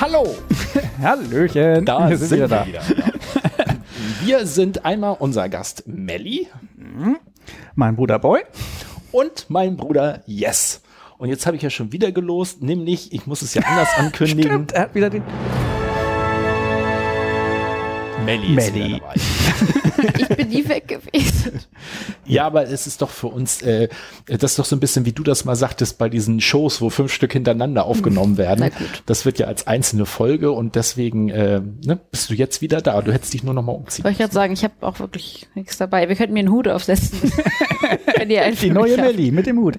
Hallo! Hallöchen! Da wir sind, sind wir wieder wieder. Ja. Wir sind einmal unser Gast Melli Mein Bruder Boy. und mein Bruder Yes. Und jetzt habe ich ja schon wieder gelost, nämlich, ich muss es ja anders ankündigen, Stimmt, er hat wieder den. Melli ist Melli. wieder dabei. Ich bin nie weg gewesen. Ja, aber es ist doch für uns, äh, das ist doch so ein bisschen, wie du das mal sagtest, bei diesen Shows, wo fünf Stück hintereinander aufgenommen werden. Na gut. Das wird ja als einzelne Folge und deswegen äh, ne, bist du jetzt wieder da. Du hättest dich nur noch mal umziehen. Wollte ich gerade sagen, ich habe auch wirklich nichts dabei. Wir könnten mir einen Hut aufsetzen. Wenn ihr Die neue. Melli mit dem Hut.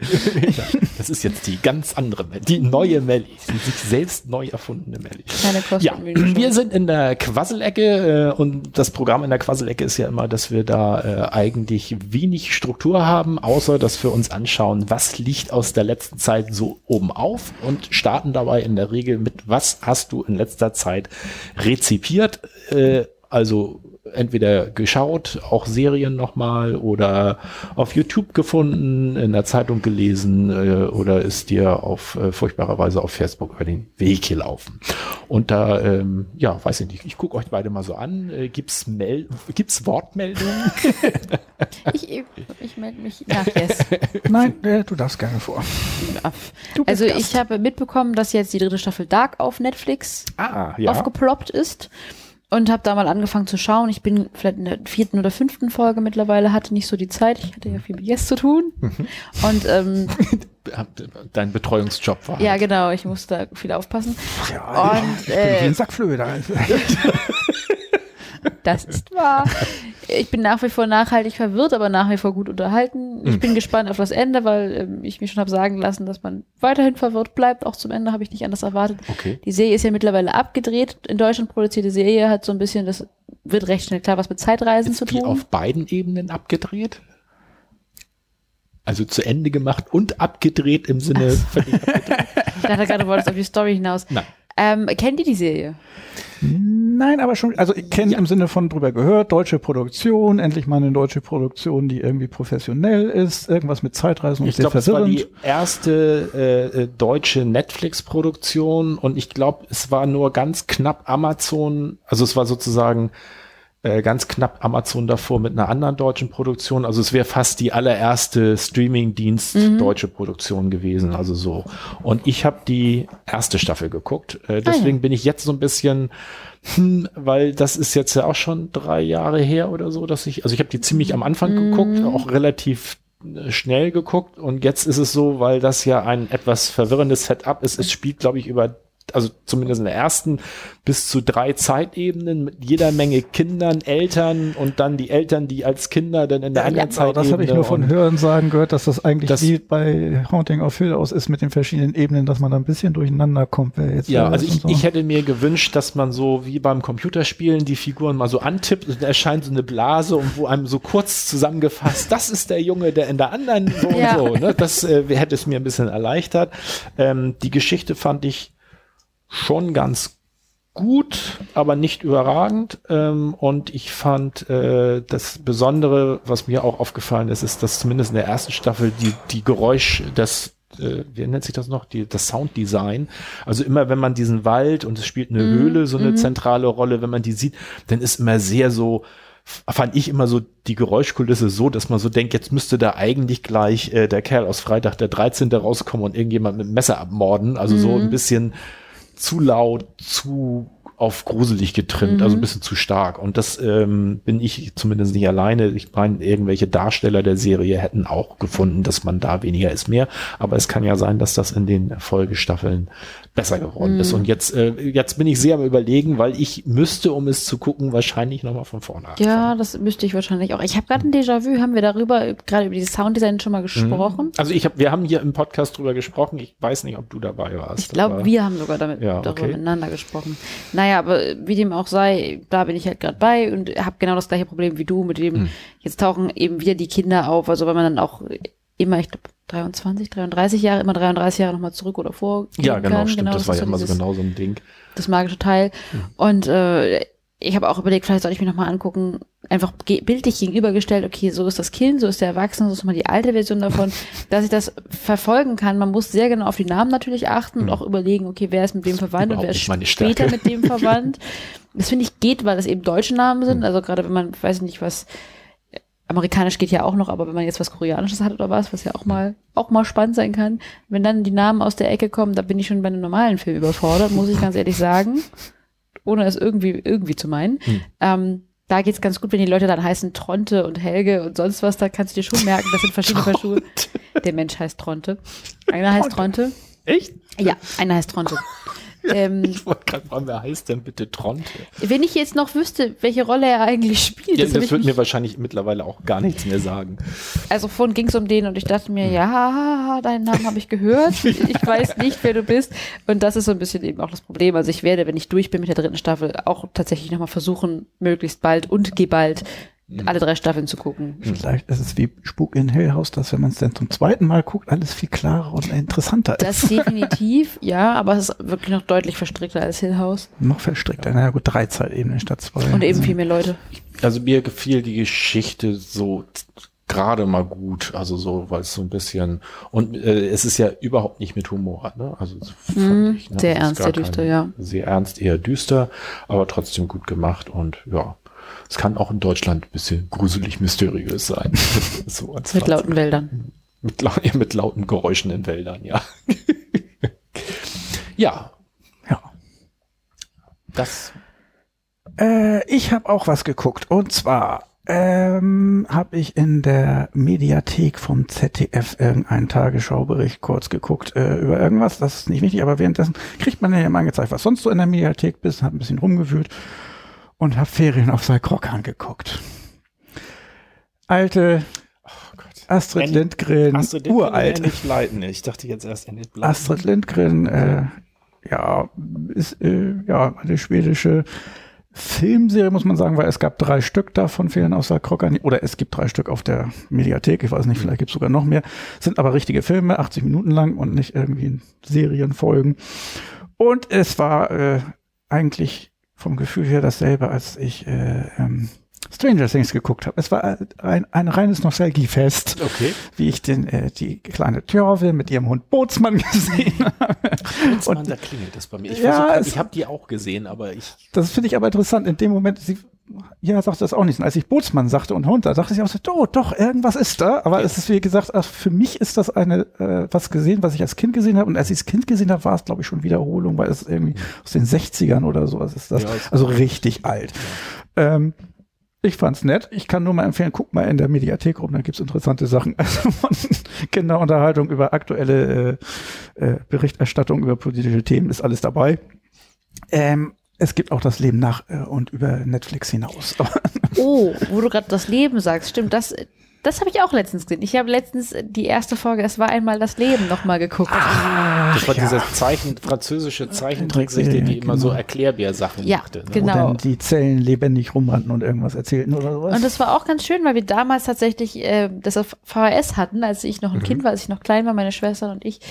Das ist jetzt die ganz andere Melli, die neue Melli, die sich selbst neu erfundene Melli. Keine Kosten. Ja, wir sind in der Quasselecke äh, und das Programm in der Quasselecke ist ja immer, dass wir da äh, eigentlich wenig Struktur haben, außer dass wir uns anschauen, was liegt aus der letzten Zeit so oben auf und starten dabei in der Regel mit, was hast du in letzter Zeit rezipiert, äh, also entweder geschaut, auch Serien nochmal oder auf YouTube gefunden, in der Zeitung gelesen äh, oder ist dir auf äh, furchtbarer Weise auf Facebook über den Weg gelaufen. Und da, ähm, ja, weiß ich nicht, ich gucke euch beide mal so an. Äh, gibt's Mel gibt's Wortmeldungen? Ich, ich melde mich nach Yes. Nein, äh, du darfst gerne vor. Also Gast. ich habe mitbekommen, dass jetzt die dritte Staffel Dark auf Netflix ah, ja. aufgeploppt ist und habe da mal angefangen zu schauen. Ich bin vielleicht in der vierten oder fünften Folge mittlerweile, hatte nicht so die Zeit. Ich hatte ja viel mit Yes zu tun. Und ähm, Dein Betreuungsjob war. ja, halt. genau, ich musste da viel aufpassen. Ja, Und ich bin wie äh, ein Sackflöhe da. Das ist wahr. Ich bin nach wie vor nachhaltig verwirrt, aber nach wie vor gut unterhalten. Ich bin gespannt auf das Ende, weil ähm, ich mir schon habe sagen lassen, dass man weiterhin verwirrt bleibt. Auch zum Ende habe ich nicht anders erwartet. Okay. Die Serie ist ja mittlerweile abgedreht. In Deutschland produzierte Serie hat so ein bisschen, das wird recht schnell klar, was mit Zeitreisen zu Ist die tun. auf beiden Ebenen abgedreht? Also zu Ende gemacht und abgedreht im Sinne. Ich dachte gerade, du wolltest auf die Story hinaus. Nein. Ähm, kennt ihr die Serie? Nein, aber schon, also ich kenne im Sinne von drüber gehört, deutsche Produktion, endlich mal eine deutsche Produktion, die irgendwie professionell ist, irgendwas mit Zeitreisen und Ich sehr glaube, es war verwirrend. die erste äh, äh, deutsche Netflix-Produktion und ich glaube, es war nur ganz knapp Amazon, also es war sozusagen äh, ganz knapp Amazon davor mit einer anderen deutschen Produktion. Also es wäre fast die allererste Streaming-Dienst deutsche Produktion gewesen, also so. Und ich habe die erste Staffel geguckt. Äh, deswegen bin ich jetzt so ein bisschen hm, weil das ist jetzt ja auch schon drei Jahre her oder so, dass ich, also ich habe die ziemlich am Anfang geguckt, auch relativ äh, schnell geguckt und jetzt ist es so, weil das ja ein etwas verwirrendes Setup ist, es spielt, glaube ich, über also zumindest in der ersten, bis zu drei Zeitebenen mit jeder Menge Kindern, Eltern und dann die Eltern, die als Kinder dann in der anderen Genau, Zeitebene. das habe ich nur von und- Hören sagen gehört, dass das eigentlich Das- wie bei Haunting of Hill aus ist mit den verschiedenen Ebenen, dass man da ein bisschen durcheinander kommt. Wer jetzt Ja, also ich, so. ich hätte mir gewünscht, dass man so wie beim Computerspielen die Figuren mal so antippt und erscheint so eine Blase und wo einem so kurz zusammengefasst, das ist der Junge, der in der anderen so Ja. und so. Ne? Das äh, hätte es mir ein bisschen erleichtert. Ähm, die Geschichte fand ich schon ganz gut, aber nicht überragend. Ähm, und ich fand äh, das Besondere, was mir auch aufgefallen ist, ist, dass zumindest in der ersten Staffel die, die Geräusch, das äh, wie nennt sich das noch, die, das Sounddesign. Also immer, wenn man diesen Wald und es spielt eine Höhle so eine zentrale Rolle, wenn man die sieht, dann ist immer sehr so, fand ich immer so die Geräuschkulisse so, dass man so denkt, jetzt müsste da eigentlich gleich äh, der Kerl aus Freitag der 13. rauskommen und irgendjemand mit dem Messer abmorden. Also so ein bisschen zu laut, zu auf gruselig getrimmt, Mhm. also ein bisschen zu stark. Und das ähm, bin ich zumindest nicht alleine. Ich meine, irgendwelche Darsteller der Serie hätten auch gefunden, dass man da weniger ist mehr. Aber es kann ja sein, dass das in den Folgestaffeln besser geworden Mhm. ist. Und jetzt, äh, jetzt bin ich sehr am überlegen, weil ich müsste, um es zu gucken, wahrscheinlich nochmal von vorne anfangen. Ja, das müsste ich wahrscheinlich auch. Ich habe gerade ein Déjà-vu, haben wir darüber, gerade über dieses Sounddesign schon mal gesprochen? Also ich hab, wir haben hier im Podcast drüber gesprochen. Ich weiß nicht, ob du dabei warst. Ich glaube, wir haben sogar damit Ja, darüber okay. miteinander gesprochen. Naja, aber wie dem auch sei, da bin ich halt gerade bei und habe genau das gleiche Problem wie du, mit dem Hm. jetzt tauchen eben wieder die Kinder auf. Also wenn man dann auch immer, ich glaube, 23, 33 Jahre, immer 33 Jahre nochmal zurück oder vor. Ja, genau, kann. stimmt. das, war ist ja immer so genau so ein Ding. das magische Teil. Und äh, ich habe auch überlegt, vielleicht soll ich mir nochmal angucken, einfach bildlich gegenübergestellt, okay, so ist das Kind, so ist der Erwachsene, so ist mal die alte Version davon, dass ich das verfolgen kann. Man muss sehr genau auf die Namen natürlich achten und auch überlegen, okay, wer ist mit wem verwandt und wer ist später mit dem verwandt. Das finde ich geht, weil das eben deutsche Namen sind. Also gerade wenn man, weiß ich nicht, was Amerikanisch geht ja auch noch, aber wenn man jetzt was Koreanisches hat oder was, was ja auch mal, auch mal spannend sein kann, wenn dann die Namen aus der Ecke kommen, da bin ich schon bei einem normalen Film überfordert, muss ich ganz ehrlich sagen. Ohne es irgendwie, irgendwie zu meinen. Ähm, da geht's ganz gut, wenn die Leute dann heißen Tronte und Helge und sonst was, da kannst du dir schon merken, das sind verschiedene Verschule. Der Mensch heißt Tronte. Einer heißt Tronte. Echt? Ja, einer heißt Tronte. Ähm, Ich wollte gerade fragen, wer heißt denn bitte Tronte? wenn ich jetzt noch wüsste, welche Rolle er eigentlich spielt, Ja, das, das mich mir wahrscheinlich mittlerweile auch gar nichts mehr sagen. Also vorhin ging es um den und ich dachte mir, ja, deinen Namen habe ich gehört. Ich weiß nicht, wer du bist. Und das ist so ein bisschen eben auch das Problem. Also ich werde, wenn ich durch bin mit der dritten Staffel, auch tatsächlich nochmal versuchen, möglichst bald und geballt alle drei Staffeln zu gucken. Vielleicht ist es wie Spuk in Hill House, dass wenn man es dann zum zweiten Mal guckt, alles viel klarer und interessanter Das ist. definitiv, ja, aber es ist wirklich noch deutlich verstrickter als Hill House. Noch verstrickter. Naja gut, drei Zeitebenen statt zwei. Und eben viel mehr Leute. Also mir gefiel die Geschichte so gerade mal gut, also so, weil es so ein bisschen und äh, es ist ja überhaupt nicht mit Humor, ne? Also so fand ich, ne? Mhm. sehr Es ist ernst, sehr düster, ja. Sehr ernst, eher düster, aber trotzdem gut gemacht und ja, es kann auch in Deutschland ein bisschen gruselig mysteriös sein. so Mit Fazit. lauten Wäldern. Mit, ja, mit lauten Geräuschen in Wäldern, ja. ja, ja. das Äh, ich habe auch was geguckt. Und zwar ähm, habe ich in der Mediathek vom ZDF irgendeinen Tagesschaubericht kurz geguckt äh, über irgendwas. Das ist nicht wichtig, aber währenddessen kriegt man ja immer angezeigt, was sonst so in der Mediathek bist. Hab ein bisschen rumgewühlt und habe Ferien auf Salkrok angeguckt. Alte oh. Astrid End- Lindgren, Astrid Lindgren uralt. nicht leiten. Ich dachte jetzt erst Enid Blyton. Astrid Lindgren, äh, ja, ist äh, ja eine schwedische Filmserie, muss man sagen, weil es gab drei Stück davon, fehlen außer Krocker, oder es gibt drei Stück auf der Mediathek, ich weiß nicht, vielleicht gibt es sogar noch mehr, sind aber richtige Filme, 80 Minuten lang und nicht irgendwie in Serienfolgen. Und es war äh, eigentlich vom Gefühl her dasselbe, als ich äh, ähm, Stranger Things geguckt habe. Es war ein, ein reines Nostalgiefest Okay. wie ich den, äh, die kleine Thjörve mit ihrem Hund Bootsmann gesehen habe. Bootsmann, da klingelt das bei mir. Ich, Ja, ich habe die auch gesehen, aber ich. Das finde ich aber interessant. In dem Moment, sie, ja, sagt das auch nicht. Und als ich Bootsmann sagte und Hund, da dachte ich auch so, oh, doch, irgendwas ist da. Aber es ist, wie gesagt, ach, für mich ist das eine, äh, was gesehen, was ich als Kind gesehen habe. Und als ich als Kind gesehen habe, war es, glaube ich, schon Wiederholung, weil es irgendwie aus den 60ern oder sowas ist das. Ja, also richtig alt. Ähm, ich fand's nett. Ich kann nur mal empfehlen, guck mal in der Mediathek rum, da gibt's interessante Sachen. Also von Kinderunterhaltung über aktuelle äh, äh, Berichterstattung über politische Themen ist alles dabei. Ähm, es gibt auch das Leben nach äh, und über Netflix hinaus. Oh, wo du gerade das Leben sagst, stimmt, das, das habe ich auch letztens gesehen. Ich habe letztens die erste Folge, es war einmal das Leben nochmal geguckt. Das war ja. diese Zeichen, französische Zeichentrickserie, die immer so Genau. Erklärbär-Sachen Ja, machte. Ne? Wo genau. dann die Zellen lebendig rumrannten und irgendwas erzählten oder sowas. Und das war auch ganz schön, weil wir damals tatsächlich äh, das auf VHS hatten, als ich noch ein Kind war, als ich noch klein war, meine Schwestern und ich.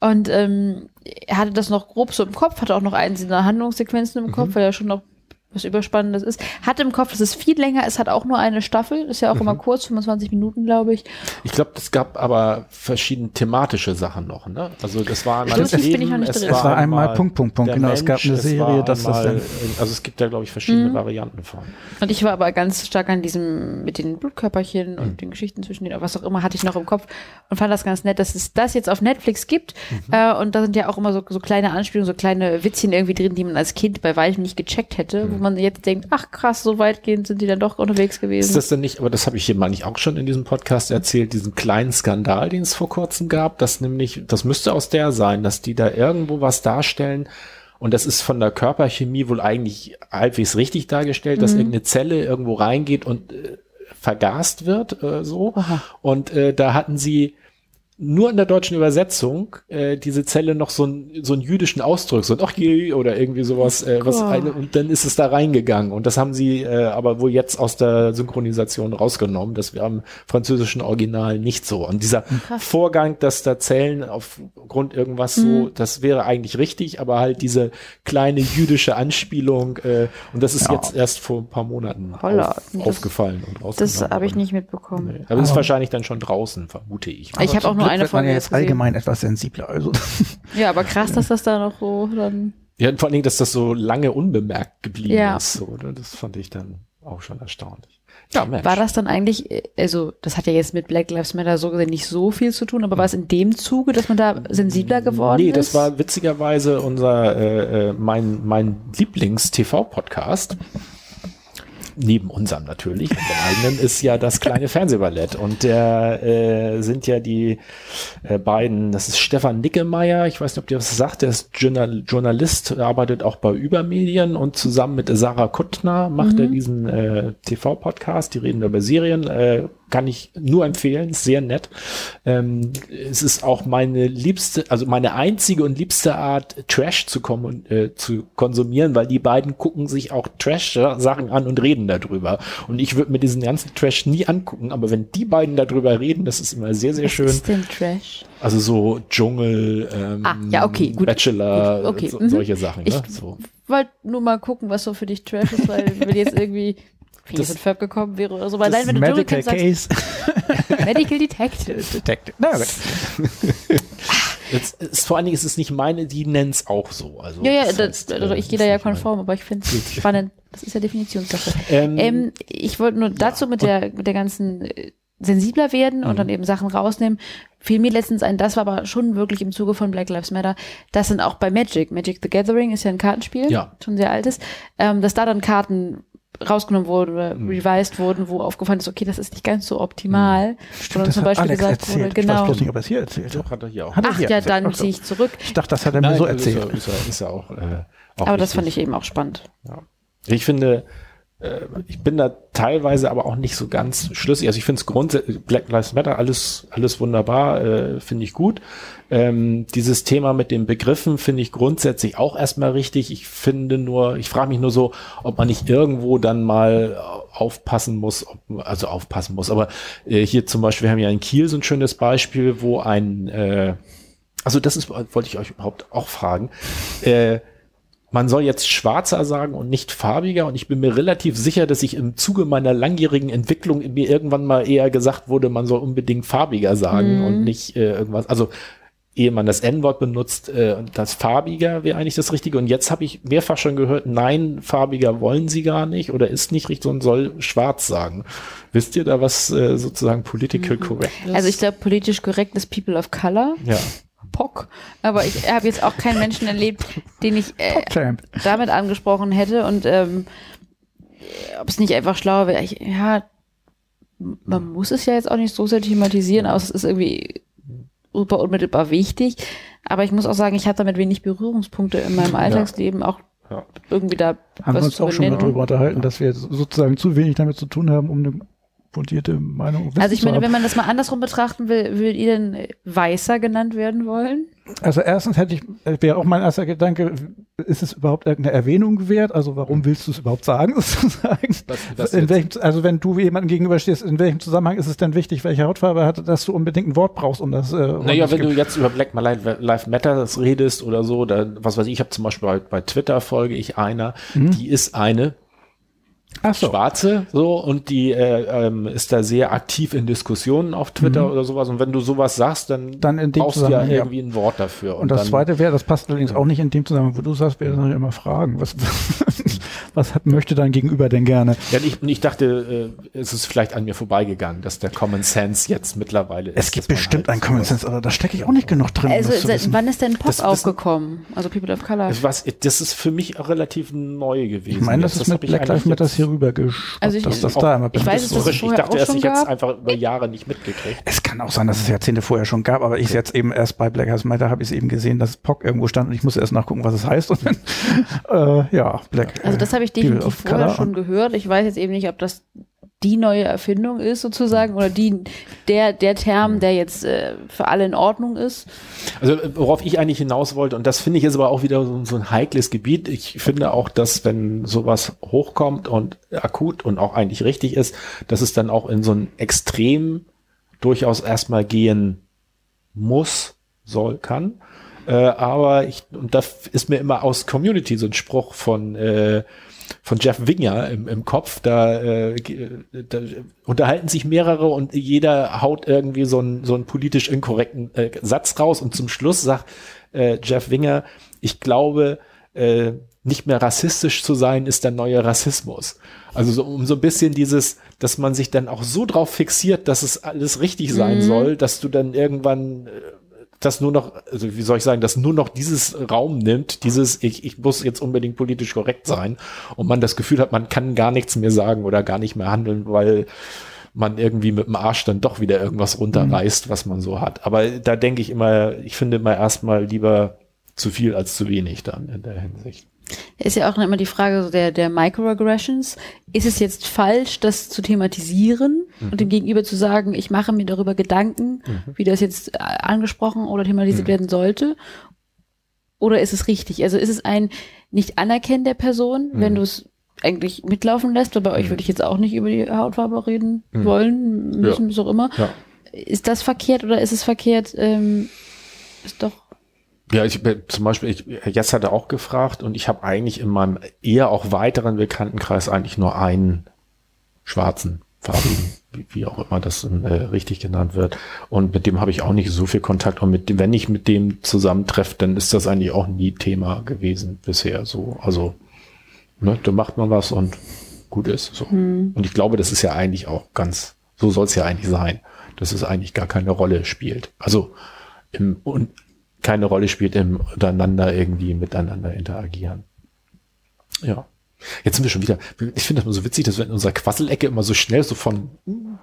Und ähm, er hatte das noch grob so im Kopf, hatte auch noch einzelne Handlungssequenzen im Kopf, weil er schon noch was Überspannendes ist. Hatte im Kopf, dass es viel länger ist, hat auch nur eine Staffel, ist ja auch immer kurz, 25 Minuten, glaube ich. Ich glaube, es gab aber verschiedene thematische Sachen noch, ne? Also das war einmal Stimmt, das das bin ich noch nicht es drin. Es war einmal Punkt, Punkt, Punkt. Genau, es gab eine es Serie, war dass das dann- Also es gibt da, glaube ich, verschiedene Mhm. Varianten von. Und ich war aber ganz stark an diesem, mit den Blutkörperchen Mhm. und den Geschichten zwischen denen, was auch immer, hatte ich noch im Kopf und fand das ganz nett, dass es das jetzt auf Netflix gibt. Mhm. Äh, und da sind ja auch immer so, so kleine Anspielungen, so kleine Witzchen irgendwie drin, die man als Kind bei weitem nicht gecheckt hätte, Mhm. man jetzt denkt, ach krass, so weitgehend sind die dann doch unterwegs gewesen. Ist das denn nicht, aber das habe ich hier meine ich auch schon in diesem Podcast erzählt, diesen kleinen Skandal, den es vor kurzem gab, dass nämlich, das müsste aus der sein, dass die da irgendwo was darstellen und das ist von der Körperchemie wohl eigentlich halbwegs richtig dargestellt, dass irgendeine Zelle irgendwo reingeht und äh, vergast wird, äh, so. Und äh, da hatten sie nur in der deutschen Übersetzung äh, diese Zelle noch so, ein, so einen jüdischen Ausdruck, so ein ach je oder irgendwie sowas, äh, was eine, und dann ist es da reingegangen. Und das haben sie äh, aber wohl jetzt aus der Synchronisation rausgenommen. Das wir am französischen Original nicht so. Und dieser Vorgang, dass da Zellen aufgrund irgendwas so, das wäre eigentlich richtig, aber halt diese kleine jüdische Anspielung, äh, und das ist Ja. jetzt erst vor ein paar Monaten Holla, auf, das- aufgefallen und Das rausgenommen habe ich nicht mitbekommen. Nee. Aber es ist wahrscheinlich dann schon draußen, vermute ich. Ich habe auch nur eine wird man ja jetzt gesehen. allgemein etwas sensibler. Also Ja, aber krass, dass das da noch so dann. Ja, und vor allen Dingen, dass das so lange unbemerkt geblieben Ja. ist. So, ne? Das fand ich dann auch schon erstaunlich. Ja, Mensch. War das dann eigentlich, also das hat ja jetzt mit Black Lives Matter so gesehen nicht so viel zu tun, aber war es in dem Zuge, dass man da sensibler geworden Nee, ist? das war witzigerweise unser, äh, äh, mein, mein Lieblings-TV-Podcast. Neben unserem natürlich, unserem eigenen, ist ja das kleine Fernsehballett. Und der äh, sind ja die äh, beiden, das ist Stefan Nickemeyer, ich weiß nicht, ob dir was sagt, der ist Journal Journalist, arbeitet auch bei Übermedien und zusammen mit Sarah Kuttner macht er diesen äh, TV-Podcast, die reden über Serien, äh, kann ich nur empfehlen, ist sehr nett. Ähm, es ist auch meine liebste, also meine einzige und liebste Art, Trash zu, kommen, äh, zu konsumieren, weil die beiden gucken sich auch Trash-Sachen an und reden darüber. Und ich würde mir diesen ganzen Trash nie angucken, aber wenn die beiden darüber reden, das ist immer sehr, sehr Was schön. ist denn Trash? Also so Dschungel, ähm, Ah, ja, okay, gut. Bachelor, Gut, okay, so, mhm. solche Sachen. Ne? Ich- So. Wollte nur mal gucken, was so für dich Trash ist, weil wenn jetzt irgendwie Phineas Das- und Ferb gekommen wäre oder so. Weil das allein, wenn du Medical Dschungelcamp sagst, Case Medical Detective. Detective. Na gut. Jetzt ist, vor allen Dingen ist es nicht meine, die nennen es auch so. Also, Ja, ja, das das, heißt, also äh, ich gehe da ja konform, aber ich finde es spannend. Das ist ja Definitionssache. Ähm, Ähm, ich wollte nur dazu mit der, mit der ganzen äh, sensibler werden und Mhm. dann eben Sachen rausnehmen. Fiel mir letztens ein, das war aber schon wirklich im Zuge von Black Lives Matter. Das sind auch bei Magic. Magic the Gathering ist ja ein Kartenspiel, Ja. schon sehr altes, ähm, dass da dann Karten rausgenommen wurden oder Mhm. revised wurden, wo aufgefallen ist, okay, das ist nicht ganz so optimal. Sondern das zum hat Beispiel Alex gesagt erzählt. wurde, Ich weiß genau. bloß nicht, ob er es hier erzählt hat. Doch, hat er hier auch. Hat er Ach hier ja, erzählt? dann ziehe ich zurück. Ich dachte, das hat er mir so Nein, erzählt. Ist ja, ist ja, ist ja auch, äh, auch Aber das richtig. fand ich eben auch spannend. Ich finde, äh, ich bin da teilweise aber auch nicht so ganz schlüssig. Also ich finde es grundsätzlich, Black Lives Matter, alles, alles wunderbar, äh, finde ich gut. Ähm, dieses Thema mit den Begriffen finde ich grundsätzlich auch erstmal richtig. Ich finde nur, ich frage mich nur so, ob man nicht irgendwo dann mal aufpassen muss, ob, also aufpassen muss. Aber äh, hier zum Beispiel, wir haben ja in Kiel so ein schönes Beispiel, wo ein, äh, also das ist, wollte ich euch überhaupt auch fragen, äh, man soll jetzt schwarzer sagen und nicht farbiger. Und ich bin mir relativ sicher, dass ich im Zuge meiner langjährigen Entwicklung mir irgendwann mal eher gesagt wurde, man soll unbedingt farbiger sagen und nicht äh, irgendwas. Also ehe man das N-Wort benutzt, äh, das farbiger wäre eigentlich das Richtige. Und jetzt habe ich mehrfach schon gehört, nein, farbiger wollen sie gar nicht oder ist nicht richtig und soll schwarz sagen. Wisst ihr da was äh, sozusagen political correct ist? Also ich glaube, politisch korrekt ist People of Color. ja. Pock. Aber ich habe jetzt auch keinen Menschen erlebt, den ich äh, damit angesprochen hätte und ähm, ob es nicht einfach schlauer wäre. Ich, ja, man muss es ja jetzt auch nicht so sehr thematisieren, aber es ist irgendwie super unmittelbar wichtig. Aber ich muss auch sagen, ich habe damit wenig Berührungspunkte in meinem Alltagsleben, auch Ja. irgendwie da Haben wir uns auch schon mal darüber unterhalten, dass wir sozusagen zu wenig damit zu tun haben, um eine fundierte Meinung. Also ich meine, wenn man das mal andersrum betrachten will, würdet ihr denn äh, weißer genannt werden wollen? Also erstens hätte ich, wäre auch mein erster Gedanke, ist es überhaupt irgendeine Erwähnung wert? Also warum willst du es überhaupt sagen, sozusagen? Was- was in welchem, also wenn du jemandem gegenüberstehst, in welchem Zusammenhang ist es denn wichtig, welche Hautfarbe er hat, dass du unbedingt ein Wort brauchst, um das äh, Naja, wenn das du jetzt über Black Lives Matter redest oder so, dann, was weiß ich, ich habe zum Beispiel bei, bei Twitter folge ich einer, die ist eine Ach so. Schwarze, so, und die äh, ähm, ist da sehr aktiv in Diskussionen auf Twitter oder sowas. Und wenn du sowas sagst, dann, Mhm. Dann in dem brauchst du ja irgendwie ein Wort dafür. Und das dann, zweite wäre, das passt allerdings auch nicht in dem Zusammenhang, wo du sagst, wir dann immer fragen, was, was hat, möchte dein Gegenüber denn gerne? Ja, und ich, und ich dachte, äh, es ist vielleicht an mir vorbeigegangen, dass der Common Sense jetzt mittlerweile ist. Es gibt bestimmt halt einen Common Sense, aber da stecke ich auch nicht genug drin. Also das seit wann ist denn Pop Das aufgekommen? Also People of Color. Was, das ist für mich auch relativ neu gewesen. ich meine, das jetzt. ist mit hab ich Black Lives Matter hier rüber geschwappt, Also ich- dass das auch- da immer ich weiß, das dass ist es frisch. Ich dachte erst, schon ich hätte es einfach über Jahre nicht mitgekriegt. Es kann auch sein, dass es Jahrzehnte vorher schon gab, aber ich jetzt eben erst bei Black Lives Matter habe ich es eben gesehen, dass POC irgendwo stand und ich musste erst nachgucken, was es heißt. Und dann, äh, ja, Black. Also das habe ich äh, definitiv vorher schon gehört. Ich weiß jetzt eben nicht, ob das die neue Erfindung ist sozusagen oder die der der Term, der jetzt äh, für alle in Ordnung ist. Also worauf ich eigentlich hinaus wollte, und das finde ich jetzt aber auch wieder so, so ein heikles Gebiet. Ich finde auch, dass wenn sowas hochkommt und akut und auch eigentlich richtig ist, dass es dann auch in so ein Extrem durchaus erstmal gehen muss, soll, kann. Äh, aber ich, und da ist mir immer aus Community so ein Spruch von, äh, von Jeff Winger im, im Kopf, da, äh, da unterhalten sich mehrere und jeder haut irgendwie so einen, so einen politisch inkorrekten äh, Satz raus und zum Schluss sagt äh, Jeff Winger, ich glaube, äh, nicht mehr rassistisch zu sein, ist der neue Rassismus. Also so, um so ein bisschen dieses, dass man sich dann auch so drauf fixiert, dass es alles richtig sein soll, dass du dann irgendwann äh, das nur noch, also wie soll ich sagen, dass nur noch dieses Raum nimmt, dieses, ich, ich muss jetzt unbedingt politisch korrekt sein und man das Gefühl hat, man kann gar nichts mehr sagen oder gar nicht mehr handeln, weil man irgendwie mit dem Arsch dann doch wieder irgendwas runterreißt, was man so hat. Aber da denke ich immer, ich finde immer erstmal lieber zu viel als zu wenig dann in der Hinsicht. Ist ja auch immer die Frage so der, der Microaggressions. Ist es jetzt falsch, das zu thematisieren und dem Gegenüber zu sagen, ich mache mir darüber Gedanken, wie das jetzt äh, angesprochen oder thematisiert werden sollte? Oder ist es richtig? Also ist es ein Nicht-Anerkennen der Person, wenn du es eigentlich mitlaufen lässt? Weil bei euch würde ich jetzt auch nicht über die Hautfarbe reden wollen, müssen, was auch immer. Ja. Ist das verkehrt oder ist es verkehrt? Ähm, ist doch. Ja, ich bin zum Beispiel, ich, Jess hatte auch gefragt und ich habe eigentlich in meinem eher auch weiteren Bekanntenkreis eigentlich nur einen schwarzen farbigen, wie, auch immer das äh, richtig genannt wird. Und mit dem habe ich auch nicht so viel Kontakt. Und mit dem, wenn ich mit dem zusammentreffe, dann ist das eigentlich auch nie Thema gewesen bisher. So, also, ne, da macht man was und gut ist. So. Und ich glaube, das ist ja eigentlich auch ganz, so soll es ja eigentlich sein, dass es eigentlich gar keine Rolle spielt. Also im und keine Rolle spielt im untereinander irgendwie miteinander interagieren. Ja. Jetzt sind wir schon wieder, ich finde das immer so witzig, dass wir in unserer Quasselecke immer so schnell so von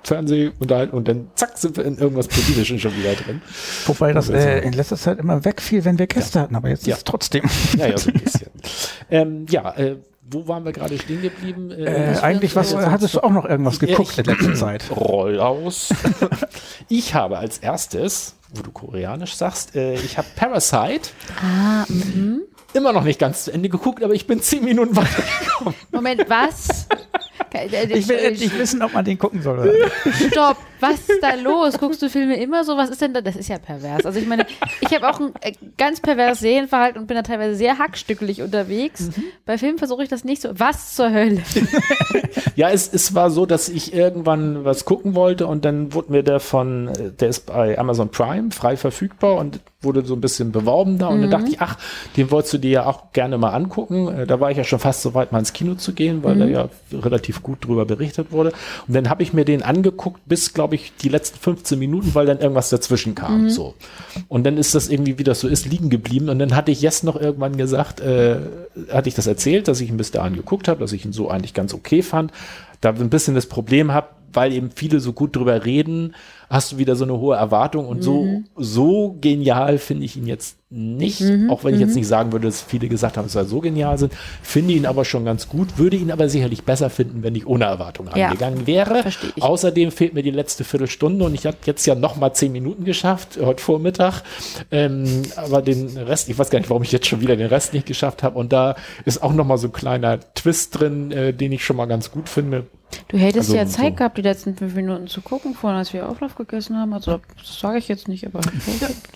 Fernseh unterhalten und dann zack sind wir in irgendwas Politisches schon wieder drin. Wobei das äh, in letzter Zeit immer wegfiel, wenn wir Gäste hatten, aber jetzt Ja. ist es trotzdem. Ja, ja, so ein bisschen. ähm, ja, äh, wo waren wir gerade stehen geblieben? Äh, eigentlich was, so- hattest du auch noch irgendwas Ja, geguckt ich- in letzter Zeit? Roll aus. ich habe als erstes, wo du koreanisch sagst, äh, ich habe Parasite Ah, immer noch nicht ganz zu Ende geguckt, aber ich bin zehn Minuten weiter. Moment, was? Ich will endlich wissen, ob man den gucken soll. Oder? Stopp, was ist da los? Guckst du Filme immer so? Was ist denn da? Das ist ja pervers. Also ich meine, ich habe auch ein äh, ganz perverses Sehenverhalten und bin da teilweise sehr hackstückelig unterwegs. Bei Filmen versuche ich das nicht so. Was zur Hölle? Ja, es, es war so, dass ich irgendwann was gucken wollte und dann wurde mir der von, äh, der ist bei Amazon Prime frei verfügbar und wurde so ein bisschen beworben da und dann dachte ich, ach, den wolltest du dir ja auch gerne mal angucken. Äh, Da war ich ja schon fast so weit, mal ins Kino zu gehen, weil da ja relativ gut drüber berichtet wurde. Und dann habe ich mir den angeguckt bis, glaube ich, die letzten 15 Minuten, weil dann irgendwas dazwischen kam. So. Und dann ist das irgendwie, wie das so ist, liegen geblieben. Und dann hatte ich jetzt noch irgendwann gesagt, äh, hatte ich das erzählt, dass ich ihn bis dahin geguckt habe, dass ich ihn so eigentlich ganz okay fand. Da ein bisschen das Problem habe, weil eben viele so gut drüber reden, hast du wieder so eine hohe Erwartung und so, Mhm. so genial finde ich ihn jetzt nicht, auch wenn ich Mhm. jetzt nicht sagen würde, dass viele gesagt haben, dass er so genial sind, finde ihn aber schon ganz gut, würde ihn aber sicherlich besser finden, wenn ich ohne Erwartung Ja. angegangen wäre. Außerdem fehlt mir die letzte Viertelstunde und ich habe jetzt ja noch mal zehn Minuten geschafft, heute Vormittag. Ähm, aber den Rest, ich weiß gar nicht, warum ich jetzt schon wieder den Rest nicht geschafft habe. Und da ist auch noch mal so ein kleiner Twist drin, äh, den ich schon mal ganz gut finde. Du hättest Also ja Zeit so- gehabt, die letzten fünf Minuten zu gucken, vorhin, als wir Auflauf gegessen haben. Also, das sage ich jetzt nicht, aber.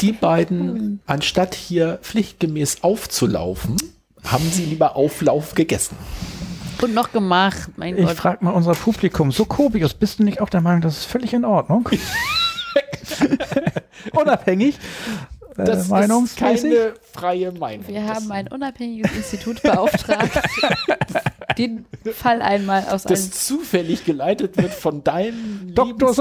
Die beiden, anstatt hier pflichtgemäß aufzulaufen, haben sie lieber Auflauf gegessen. Und noch gemacht, mein Ich Gott. frage mal unser Publikum, so Kobius, bist du nicht auch der Meinung, das ist völlig in Ordnung? Unabhängig? Äh, Das ist meinungsmäßig? keine freie Meinung. Wir Das- haben ein unabhängiges Institut beauftragt, den Fall einmal aus das allen. zufällig geleitet wird von deinem Dr. Lebensgefährten.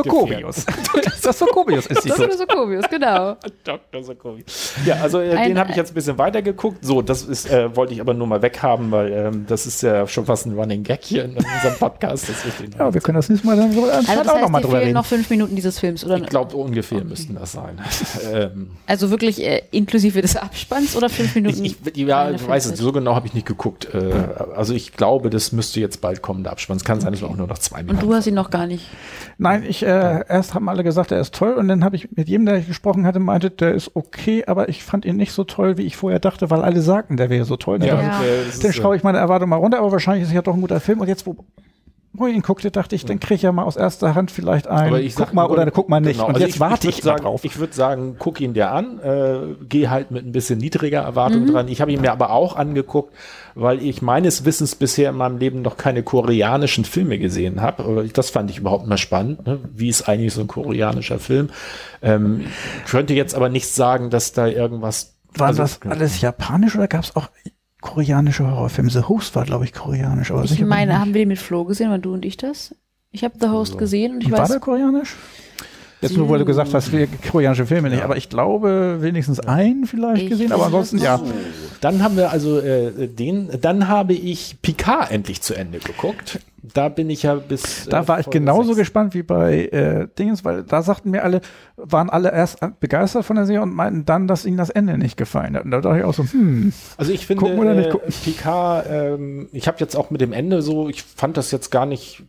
Sokobius. das Sokobius-Institut. Dr. Sokovius, genau. Dr. Sokovi. Ja, also äh, Ein- den habe ich jetzt ein bisschen weiter geguckt. So, das ist, äh, wollte ich aber nur mal weghaben, weil ähm, das ist ja schon fast ein Running Gag hier in unserem Podcast. Das ist Ja, wir können das nächste Mal dann so Also das auch noch mal heißt, drüber reden. noch fünf Minuten dieses Films, oder? ich glaube, ungefähr müssten das sein. ähm, Also wirklich äh, inklusive des Abspanns oder fünf Minuten? ich, ich, ja, ich weiß es, so genau habe ich nicht geguckt. Äh, also ich glaube, das müsste jetzt bald kommen, der Abspann. Es kann sein, dass wir auch nur noch zwei Und Minuten du hast ihn noch gar nicht. Nein, ich äh, erst haben alle gesagt, er ist toll. Und dann habe ich mit jedem, der ich gesprochen hatte, meinte, der ist okay, aber ich fand ihn nicht so toll, wie ich vorher dachte, weil alle sagten, der wäre so toll. Dann, Ja, äh, ich, dann ist, schraube ich meine Erwartung mal runter, aber wahrscheinlich ist es ja doch ein guter Film. Und jetzt, wo, ich ihn guckte, dachte ich, dann kriege ich ja mal aus erster Hand vielleicht ein, Aber ich guck sag mal oder guck mal nicht. genau, Und also jetzt warte würd ich, mal sagen, drauf. Ich würde sagen, guck ihn dir an, äh, geh halt mit ein bisschen niedriger Erwartung dran. Ich habe ihn mir aber auch angeguckt, weil ich meines Wissens bisher in meinem Leben noch keine koreanischen Filme gesehen habe. Das fand ich überhaupt mal spannend. Ne? Wie ist eigentlich so ein koreanischer Film? Ähm, ich könnte jetzt aber nicht sagen, dass da irgendwas. War also- das alles japanisch oder gab es auch koreanische Horrorfilme? The Host war, glaube ich, koreanisch. Aber Ich meine, haben wir den mit Flo gesehen, waren du und ich das? Ich habe The Host gesehen und ich war weiß, der koreanisch? Jetzt nur, weil du gesagt hast, wir koreanische Filme nicht, aber ich glaube wenigstens einen vielleicht Ich gesehen, aber ansonsten ja. Dann haben wir also äh, den, dann habe ich Picard endlich zu Ende geguckt. Da bin ich ja bis. Da äh, war ich genauso sechs. gespannt wie bei äh, Dingens, weil da sagten mir alle, waren alle erst begeistert von der Serie und meinten dann, dass ihnen das Ende nicht gefallen hat. Und da dachte ich auch so, hm, Also ich finde, Gucken oder nicht äh, gucken? Picard, ähm, ich habe jetzt auch mit dem Ende so, ich fand das jetzt gar nicht,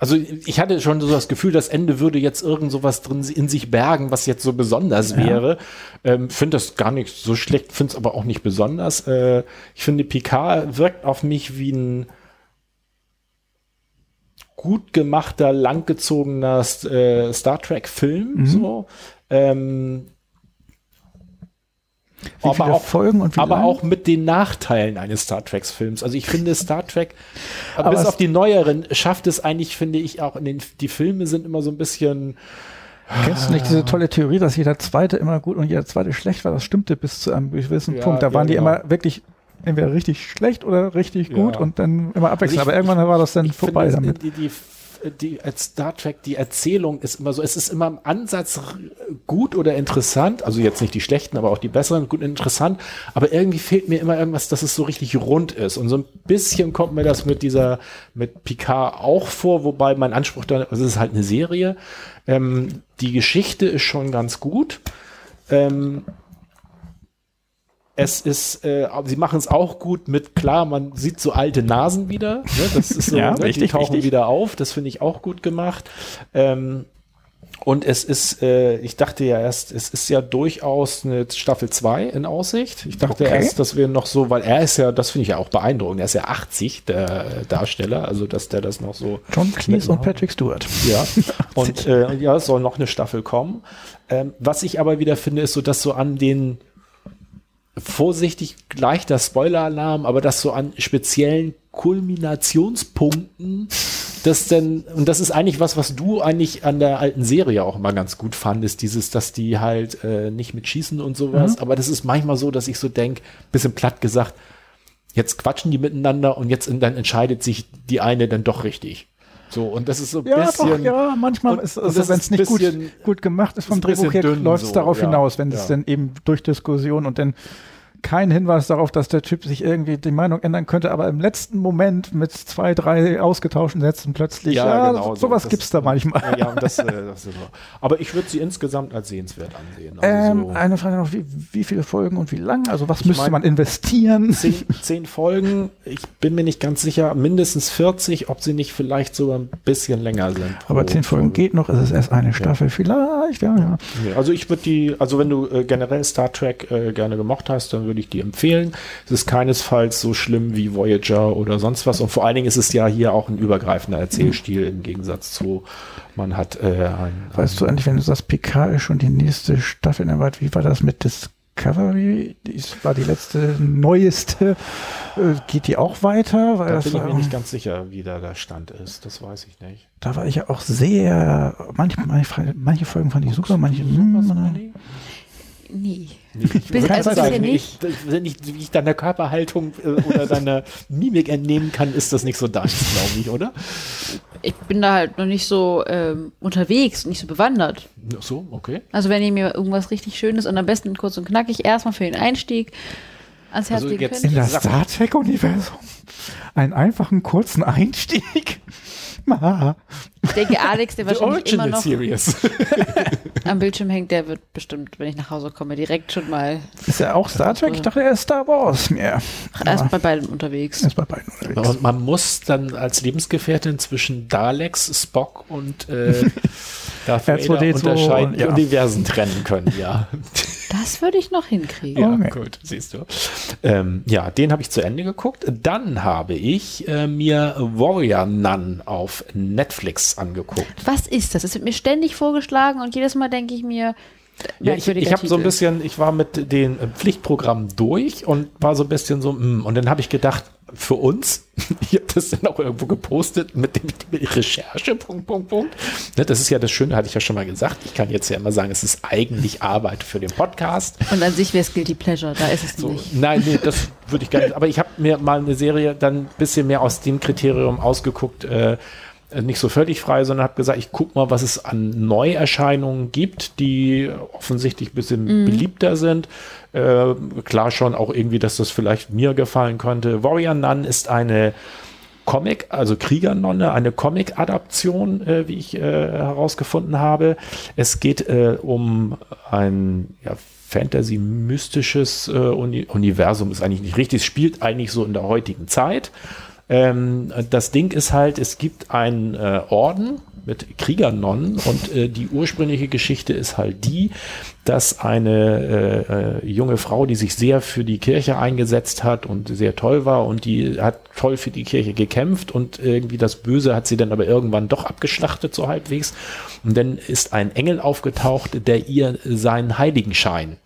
also ich hatte schon so das Gefühl, das Ende würde jetzt irgend sowas drin in sich bergen, was jetzt so besonders wäre. Ähm, finde das gar nicht so schlecht, finde es aber auch nicht besonders. Äh, ich finde, Picard wirkt auf mich wie ein gut gemachter, langgezogener äh, Star Trek-Film. Mhm. So. Ähm, wie aber auch, Folgen und wie aber lang? auch mit den Nachteilen eines Star Trek Films. Also ich finde Star Trek, Aber bis auf die neueren, schafft es eigentlich, finde ich, auch in den, die Filme sind immer so ein bisschen, Kennst du nicht diese tolle Theorie, dass jeder zweite immer gut und jeder zweite schlecht war? Das stimmte bis zu einem gewissen Ja, Punkt. Da ja, waren die genau. immer wirklich entweder richtig schlecht oder richtig Ja. gut und dann immer abwechselnd. Also ich- Aber irgendwann war das dann ich vorbei finde, damit. Die, die, die, Star Trek, die Erzählung ist immer so, es ist immer im Ansatz gut oder interessant, also jetzt nicht die schlechten, aber auch die besseren, gut und interessant, aber irgendwie fehlt mir immer irgendwas, dass es so richtig rund ist. Und so ein bisschen kommt mir das mit dieser, mit Picard auch vor, wobei mein Anspruch da, also es ist halt eine Serie, ähm, die Geschichte ist schon ganz gut, ähm, es ist, äh, sie machen es auch gut mit, klar, man sieht so alte Nasen wieder. Ne? Das ist so, Ja, ne? die richtig, tauchen richtig. wieder auf. Das finde ich auch gut gemacht. Ähm, und es ist, äh, ich dachte ja erst, es ist ja durchaus eine Staffel 2 in Aussicht. Ich dachte Okay. erst, dass wir noch so, weil er ist ja, das finde ich ja auch beeindruckend, er ist ja 80, der Darsteller, also dass der das noch so John Cleese und Patrick Stewart. ja, und äh, ja, es soll noch eine Staffel kommen. Ähm, was ich aber wieder finde, ist so, dass so an den vorsichtig gleich der Spoiler-Alarm, aber dass so an speziellen Kulminationspunkten, das denn, und das ist eigentlich was, was du eigentlich an der alten Serie auch immer ganz gut fandest, dieses, dass die halt äh, nicht mit schießen und sowas, aber das ist manchmal so, dass ich so denk, bisschen platt gesagt, jetzt quatschen die miteinander und jetzt dann entscheidet sich die eine dann doch richtig. So, und das ist so ein Ja, bisschen. doch, ja, manchmal und- ist also wenn es nicht gut, gut gemacht ist vom Drehbuch her, läuft es so, darauf ja, hinaus, wenn ja. es dann eben durch Diskussion und dann kein Hinweis darauf, dass der Typ sich irgendwie die Meinung ändern könnte, aber im letzten Moment mit zwei, drei ausgetauschten Sätzen plötzlich, ja, genau, sowas so, gibt's da manchmal. Ja, das, äh, das ist so. Aber ich würde sie insgesamt als sehenswert ansehen. Also ähm, eine Frage noch, wie, wie viele Folgen und wie lang? Also was müsste mein, man investieren? Zehn, zehn Folgen, ich bin mir nicht ganz sicher, mindestens 40, ob sie nicht vielleicht sogar ein bisschen länger sind. Aber zehn Folgen geht noch, ist es erst eine Staffel ja. vielleicht, ja, ja. Also ich würde die, also wenn du äh, generell Star Trek äh, gerne gemocht hast, dann würde ich die empfehlen. Es ist keinesfalls so schlimm wie Voyager oder sonst was. Und vor allen Dingen ist es ja hier auch ein übergreifender Erzählstil im Gegensatz zu, man hat äh, ein, Weißt du eigentlich, wenn du sagst, PK ist schon die nächste Staffel in der Welt, wie war das mit Discovery? Das war die letzte, neueste. Äh, geht die auch weiter? Da bin ich mir nicht ganz sicher, wie da der Stand ist. Das weiß ich nicht. Da war ich ja auch sehr, manche, manche, manche Folgen fand ich super, manche. Mh, Nie. Ich Bis, also sagen, nicht. Ich, wenn ich, wie ich deiner Körperhaltung äh, oder deiner Mimik entnehmen kann, ist das nicht so deins, glaube ich, oder? Ich bin da halt noch nicht so ähm, unterwegs, nicht so bewandert. Ach so, okay. Also wenn ihr mir irgendwas richtig Schönes und am besten kurz und knackig erstmal für den Einstieg ans Herz also legen könnt. In das Star Trek-Universum einen einfachen kurzen Einstieg. Ich denke, Alex, der wahrscheinlich immer noch am Bildschirm hängt, der wird bestimmt, wenn ich nach Hause komme, direkt schon mal. Ist er auch Star Trek? Ich dachte, er ist Star Wars mehr. Er ist bei beiden unterwegs. Er ist bei beiden unterwegs. Und man muss dann als Lebensgefährtin zwischen Daleks, Spock und äh, Darth Vader unterscheiden und ja. Universen trennen können, ja. Das würde ich noch hinkriegen. Ja, okay. gut, siehst du. Ähm, ja, den habe ich zu Ende geguckt. Dann habe ich äh, mir Warrior Nun auf Netflix angeguckt. Was ist das? Es wird mir ständig vorgeschlagen und jedes Mal denke ich mir, ja, ich, ich habe so ein bisschen, ich war mit den Pflichtprogrammen durch und war so ein bisschen so, mh, mm, und dann habe ich gedacht, für uns, ich habe das dann auch irgendwo gepostet mit dem, mit Recherche, Punkt, Punkt, Punkt. Ne, das ist ja das Schöne, hatte ich ja schon mal gesagt. Ich kann jetzt ja immer sagen, es ist eigentlich Arbeit für den Podcast. Und an sich wäre es Guilty Pleasure, da ist es so, nicht. Nein, nee, das würde ich gar nicht. Aber ich habe mir mal eine Serie dann ein bisschen mehr aus dem Kriterium ausgeguckt, äh, äh, nicht so völlig frei, sondern habe gesagt, ich gucke mal, was es an Neuerscheinungen gibt, die offensichtlich ein bisschen mm. beliebter sind. Äh, klar schon auch irgendwie, dass das vielleicht mir gefallen könnte. Warrior Nun ist eine Comic, also Kriegernonne, eine Comic-Adaption, äh, wie ich äh, herausgefunden habe. Es geht äh, um ein ja, Fantasy-mystisches äh, Uni Universum, ist eigentlich nicht richtig, spielt eigentlich so in der heutigen Zeit. Ähm, das Ding ist halt, es gibt einen äh, Orden mit Kriegernonnen und äh, die ursprüngliche Geschichte ist halt die, dass eine äh, äh, junge Frau, die sich sehr für die Kirche eingesetzt hat und sehr toll war und die hat toll für die Kirche gekämpft und irgendwie das Böse hat sie dann aber irgendwann doch abgeschlachtet so halbwegs. Und dann ist ein Engel aufgetaucht, der ihr seinen Heiligenschein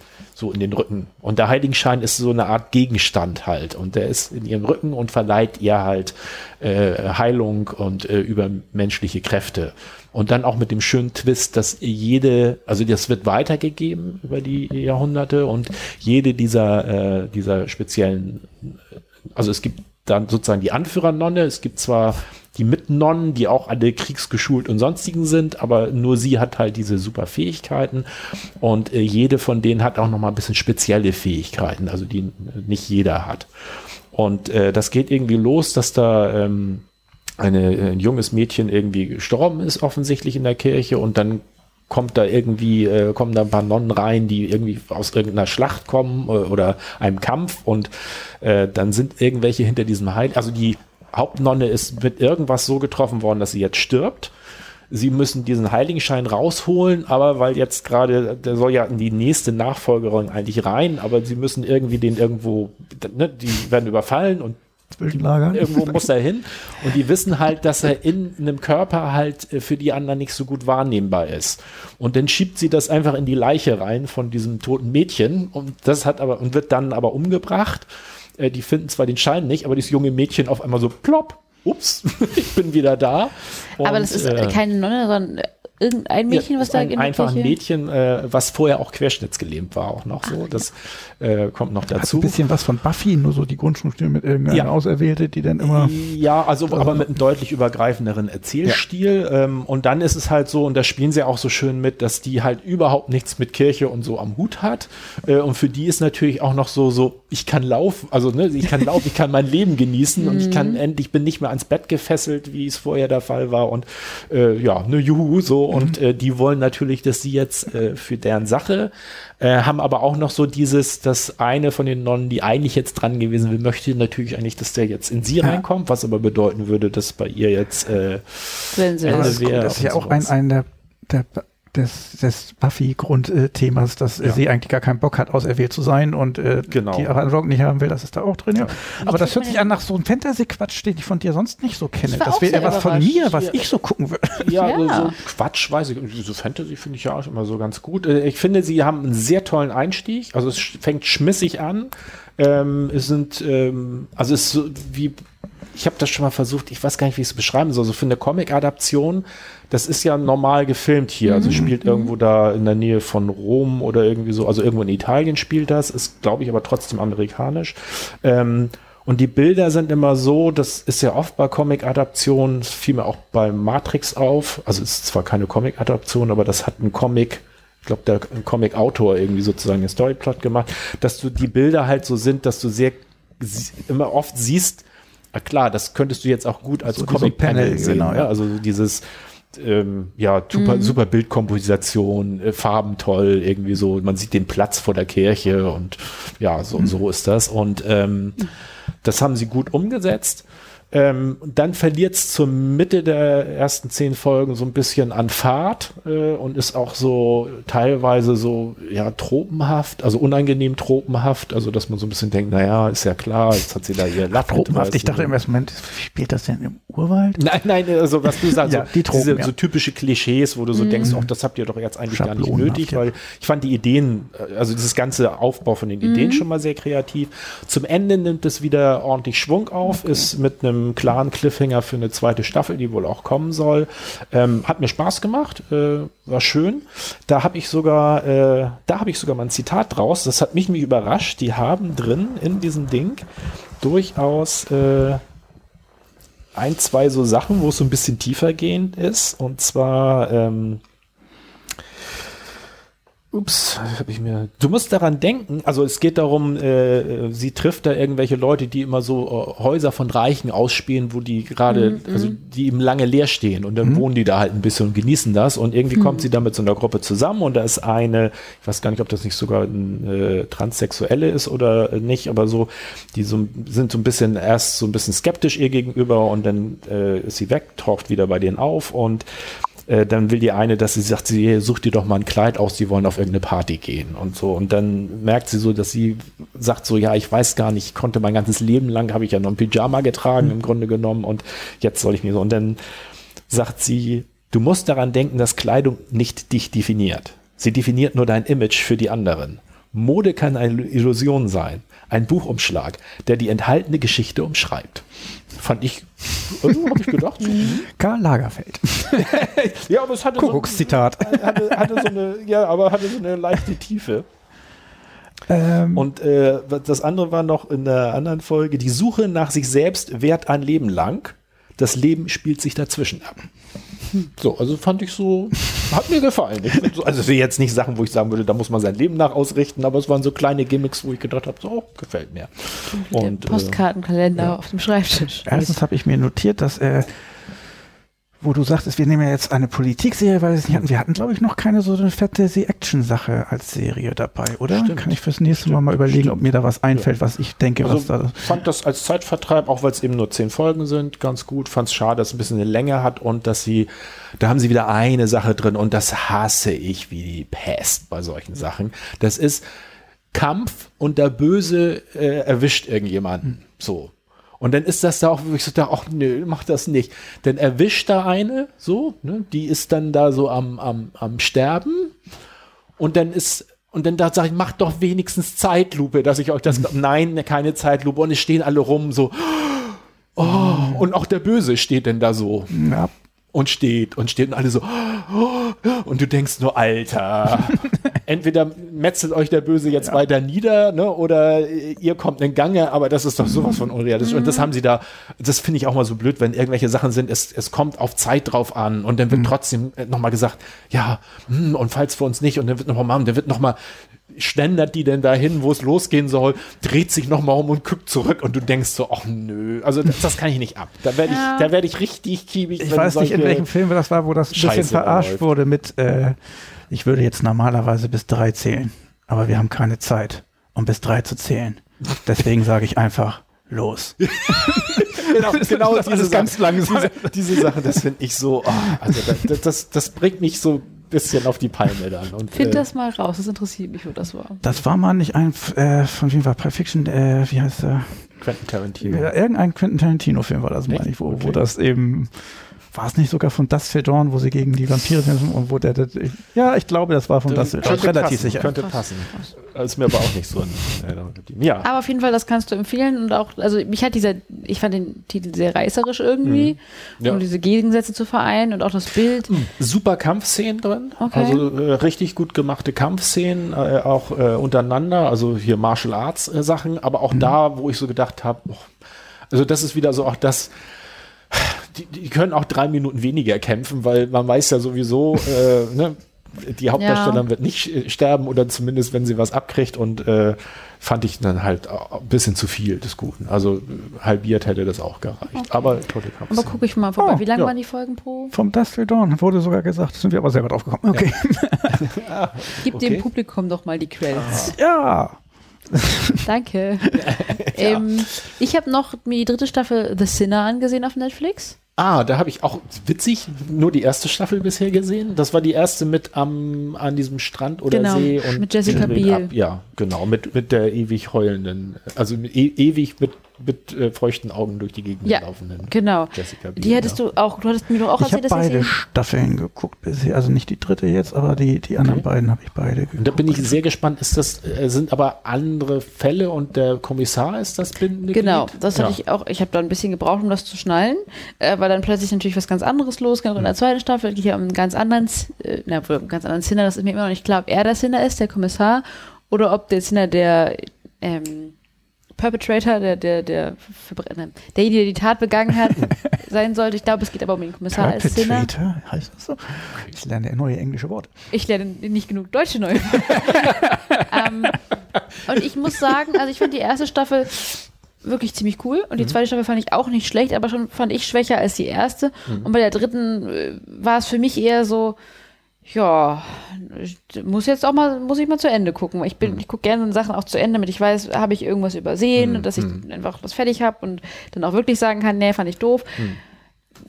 so in den Rücken. Und der Heiligenschein ist so eine Art Gegenstand halt. Und der ist in ihrem Rücken und verleiht ihr halt äh, Heilung und äh, übermenschliche Kräfte. Und dann auch mit dem schönen Twist, dass jede, also das wird weitergegeben über die Jahrhunderte und jede dieser, äh, dieser speziellen, also es gibt dann sozusagen die Anführernonne, es gibt zwar die Mitnonnen, die auch alle kriegsgeschult und sonstigen sind, aber nur sie hat halt diese super Fähigkeiten. Und äh, jede von denen hat auch noch mal ein bisschen spezielle Fähigkeiten, also die nicht jeder hat. Und äh, das geht irgendwie los, dass da ähm, eine, ein junges Mädchen irgendwie gestorben ist, offensichtlich in der Kirche, und dann kommt da irgendwie, äh, kommen da ein paar Nonnen rein, die irgendwie aus irgendeiner Schlacht kommen äh, oder einem Kampf. Und äh, dann sind irgendwelche hinter diesem Heil, also die Hauptnonne ist mit irgendwas so getroffen worden, dass sie jetzt stirbt. Sie müssen diesen Heiligenschein rausholen, aber weil jetzt gerade, der soll ja in die nächste Nachfolgerin eigentlich rein, aber sie müssen irgendwie den irgendwo, ne, die werden überfallen und Zwischenlagern. Irgendwo muss er hin. Und die wissen halt, dass er in einem Körper halt äh, für die anderen nicht so gut wahrnehmbar ist. Und dann schiebt sie das einfach in die Leiche rein von diesem toten Mädchen. Und das hat aber, und wird dann aber umgebracht. Äh, die finden zwar den Schein nicht, aber dieses junge Mädchen auf einmal so plopp, ups, ich bin wieder da. Und, aber das ist äh, keine Nonne, sondern irgendein Mädchen, Ja, was da ein, einfach ein Mädchen, äh, was vorher auch querschnittsgelähmt war, auch noch so. Das äh, kommt noch Hat ein dazu. bisschen was von Buffy, nur so die Grundschulstimme mit irgendeiner Ja. Auserwählte, die dann immer. Ja, also aber mit einem deutlich übergreifenderen Erzählstil. Ähm, und dann ist es halt so, und da spielen sie auch so schön mit, dass die halt überhaupt nichts mit Kirche und so am Hut hat. Äh, und für die ist natürlich auch noch so, so, ich kann laufen, also ne, ich kann laufen, ich kann mein Leben genießen und ich kann endlich, bin nicht mehr ans Bett gefesselt, wie es vorher der Fall war. Und äh, ja, ne Juhu, so. Und äh, die wollen natürlich, dass sie jetzt äh, für deren Sache äh, haben aber auch noch so dieses, dass eine von den Nonnen, die eigentlich jetzt dran gewesen wäre, möchte natürlich eigentlich, dass der jetzt in sie reinkommt, was aber bedeuten würde, dass bei ihr jetzt äh, Wenn sie Ende das- wäre das ist ja auch ein, ein der, der des, des Buffy-Grundthemas, dass äh, Ja. sie eigentlich gar keinen Bock hat, auserwählt zu sein und äh, Genau. die Rock nicht haben will, das ist da auch drin. Ja. Aber das hört sich an nach so einem Fantasy-Quatsch, den ich von dir sonst nicht so kenne. Das wäre was von mir, was ich so gucken würde. Ja, Ja. So, so Quatsch, weiß ich. So Fantasy finde ich ja auch immer so ganz gut. Äh, Ich finde, sie haben einen sehr tollen Einstieg. Also es fängt schmissig an. Ähm, es sind, ähm, also es ist so wie, ich habe das schon mal versucht, ich weiß gar nicht, wie ich es beschreiben soll. So für eine Comic-Adaption, das ist ja normal gefilmt hier. Also spielt irgendwo da in der Nähe von Rom oder irgendwie so. Also irgendwo in Italien spielt das, ist, glaube ich, aber trotzdem amerikanisch. Ähm, und die Bilder sind immer so, das ist ja oft bei Comic-Adaptionen, das fiel mir auch bei Matrix auf. Also es ist zwar keine Comic-Adaption, aber das hat ein Comic, ich glaube, der Comic-Autor irgendwie sozusagen den Storyplot gemacht, dass du die Bilder halt so sind, dass du sehr immer oft siehst, klar, das könntest du jetzt auch gut als So so Comic-Panel Panel, sehen. genau, ne? ja. Also dieses ähm, ja, super, super Bildkomposition, äh, Farben toll, irgendwie so, man sieht den Platz vor der Kirche und ja, so, so ist das. Und ähm, das haben sie gut umgesetzt. Ähm, dann verliert es zur Mitte der ersten zehn Folgen so ein bisschen an Fahrt äh, und ist auch so teilweise so ja tropenhaft, also unangenehm tropenhaft, also dass man so ein bisschen denkt, naja, ist ja klar, jetzt hat sie da ihr Lapp Tropenhaft. Ich dachte so. im ersten Moment, spielt das denn im Urwald? Nein, nein, also was du sagst, Ja, so, die Tropen, diese ja. so typische Klischees, wo du so denkst, ach, das habt ihr doch jetzt eigentlich gar nicht nötig, ja. weil ich fand die Ideen, äh, also dieses ganze Aufbau von den Ideen schon mal sehr kreativ. Zum Ende nimmt es wieder ordentlich Schwung auf, ist mit einem klaren Cliffhanger für eine zweite Staffel, die wohl auch kommen soll. Ähm, hat mir Spaß gemacht, äh, war schön. Da habe ich sogar, äh, da habe ich sogar mal ein Zitat draus. Das hat mich mich überrascht. Die haben drin in diesem Ding durchaus äh, ein, zwei so Sachen, wo es so ein bisschen tiefer gehend ist. Und zwar, ähm, ups, habe ich mir. Du musst daran denken, also es geht darum, äh, sie trifft da irgendwelche Leute, die immer so äh, Häuser von Reichen ausspähen, wo die gerade, also die eben lange leer stehen und dann wohnen die da halt ein bisschen und genießen das. Und irgendwie kommt sie da mit so einer Gruppe zusammen und da ist eine, ich weiß gar nicht, ob das nicht sogar ein äh, Transsexuelle ist oder äh, nicht, aber so, die so, sind so ein bisschen erst so ein bisschen skeptisch ihr gegenüber und dann äh, ist sie weg, taucht wieder bei denen auf und äh, dann will die eine, dass sie sagt, sie sucht dir doch mal ein Kleid aus, die wollen auf irgendeine Party gehen und so. Und dann merkt sie so, dass sie sagt so, ja, ich weiß gar nicht, ich konnte mein ganzes Leben lang, habe ich ja noch ein Pyjama getragen im Grunde genommen und jetzt soll ich mir so. Und dann sagt sie, du musst daran denken, dass Kleidung nicht dich definiert. Sie definiert nur dein Image für die anderen. Mode kann eine Illusion sein, ein Buchumschlag, der die enthaltene Geschichte umschreibt. Fand ich, also habe ich gedacht, Karl Lagerfeld. ja, aber es hatte so, Kuckuckszitat. hatte, hatte so eine, ja, aber hatte so eine leichte Tiefe. Ähm, Und äh, das andere war noch in der anderen Folge, die Suche nach sich selbst währt ein Leben lang. Das Leben spielt sich dazwischen ab. So, also fand ich so, hat mir gefallen. So, also es sind jetzt nicht Sachen, wo ich sagen würde, da muss man sein Leben nach ausrichten, aber es waren so kleine Gimmicks, wo ich gedacht habe, so, oh, gefällt mir. Und äh, Postkartenkalender auf dem Schreibtisch. Erstens habe ich mir notiert, dass, äh, wo du sagtest, wir nehmen ja jetzt eine Politikserie, weil wir es nicht hatten. Wir hatten, glaube ich, noch keine so eine Fantasy-Action-Sache als Serie dabei, oder? Stimmt. Kann ich fürs nächste Mal mal überlegen, ob mir da was einfällt, was ich denke, was Also da. fand das als Zeitvertreib, auch weil es eben nur zehn Folgen sind, ganz gut. Fand es schade, dass es ein bisschen eine Länge hat und dass sie, da haben sie wieder eine Sache drin und das hasse ich wie die Pest bei solchen Sachen. Das ist Kampf und der Böse äh, erwischt irgendjemanden. So. Und dann ist das da auch, wo ich so dachte, ach nö, mach das nicht. Dann erwischt da eine, so, ne, die ist dann da so am, am, am Sterben. Und dann ist, und dann da sage ich, macht doch wenigstens Zeitlupe, dass ich euch das, nein, keine Zeitlupe. Und es stehen alle rum so, oh, und auch der Böse steht denn da so. Ja, und steht und steht und alle so, und du denkst nur, Alter, entweder metzelt euch der Böse jetzt weiter nieder, ne, oder ihr kommt in Gange, aber das ist doch sowas von unrealistisch. Und das haben sie da, das finde ich auch mal so blöd, wenn irgendwelche Sachen sind, es, es kommt auf Zeit drauf an und dann wird trotzdem nochmal gesagt, ja, hm, und falls für uns nicht, und dann wird nochmal, der wird nochmal, schlendert die denn dahin, wo es losgehen soll, dreht sich nochmal um und guckt zurück und du denkst so, ach nö, also das, das kann ich nicht ab. Da werde ich, Ja. da werde ich richtig kiebig. Ich weiß nicht, in welchem Film das war, wo das ein bisschen Scheiße verarscht läuft. wurde mit, äh, ich würde jetzt normalerweise bis drei zählen, aber wir haben keine Zeit, um bis drei zu zählen. Deswegen sage ich einfach, los. genau, genau Das diese ist ganz langsam. Diese, diese Sache, das finde ich so, oh, also das, das, das bringt mich so ein bisschen auf die Palme dann. Und, Find äh, das mal raus, das interessiert mich, wo das war. Das war mal nicht ein, äh, von wem war Pulp Fiction, äh, wie heißt der? Quentin Tarantino. Ja, irgendein Quentin Tarantino-Film war das, meine ich, wo, wo Okay. das eben, war es nicht sogar von Till Dawn, wo sie gegen die Vampire sind und wo der, der ja, ich glaube, das war von Till Dawn, relativ passen, sicher. Könnte passen. Das ist mir aber auch nicht so in Erinnerung geblieben. Ja. Aber auf jeden Fall, das kannst du empfehlen und auch, also mich hat dieser, ich fand den Titel sehr reißerisch irgendwie, Mhm. Ja. um diese Gegensätze zu vereinen und auch das Bild. Super Kampfszenen drin. Okay. Also äh, richtig gut gemachte Kampfszenen, äh, auch äh, untereinander, also hier Martial Arts äh, Sachen, aber auch da, wo ich so gedacht habe, also das ist wieder so auch das, die, die können auch drei Minuten weniger kämpfen, weil man weiß ja sowieso, äh, ne, die Hauptdarstellerin Ja. wird nicht äh, sterben oder zumindest, wenn sie was abkriegt und äh, fand ich dann halt ein bisschen zu viel des Guten. Also äh, halbiert hätte das auch gereicht. Aber tolle Aber Kampfszenen. gucke ich mal vorbei. Oh, Wie lang ja. waren die Folgen pro? Vom Dust Till Dawn wurde sogar gesagt, sind wir aber selber drauf gekommen. Okay. Gib Okay. dem Publikum doch mal die Credits. Ja. Danke. ähm, ich habe noch mir die dritte Staffel The Sinner angesehen auf Netflix. Ah, da habe ich auch witzig nur die erste Staffel bisher gesehen. Das war die erste mit am an diesem Strand oder Genau, See und mit Jessica Biel. ab. Ja, genau, mit mit der ewig heulenden, also e ewig mit mit äh, feuchten Augen durch die Gegend Ja, laufenden. Genau. Jessica Biel, Die hättest ja. du auch, du hattest mir doch auch Ich habe erzählt, dass ihr beide sie. Staffeln geguckt bisher, also nicht die dritte jetzt, aber die, die anderen Okay. beiden habe ich beide geguckt. Und da bin ich sehr gespannt. Ist das äh, sind aber andere Fälle und der Kommissar ist das bindende Genau, Glied? das ja. hatte ich auch. Ich habe da ein bisschen gebraucht, um das zu schnallen, äh, weil dann plötzlich natürlich was ganz anderes losging. Und in der zweiten Staffel geht ja um einen ganz anderen, äh, na, um einen ganz anderen Sinner. Das ist mir immer noch nicht klar, ob er der Sinner ist, der Kommissar, oder ob der Sinner der ähm, Perpetrator, der, der, der derjenige, der die Tat begangen hat, sein sollte. Ich glaube, es geht aber um den Kommissar als Sinner. Perpetrator, heißt das so? Ich lerne neue englische Worte. Ich lerne nicht genug Deutsche neu. ähm, und ich muss sagen, also ich fand die erste Staffel wirklich ziemlich cool und die zweite Staffel fand ich auch nicht schlecht, aber schon fand ich schwächer als die erste. Und bei der dritten äh, war es für mich eher so, ja, ich muss jetzt auch mal, muss ich mal zu Ende gucken. Ich bin, ich gucke gerne Sachen auch zu Ende, damit ich weiß, habe ich irgendwas übersehen und dass ich einfach das fertig habe und dann auch wirklich sagen kann, nee, fand ich doof.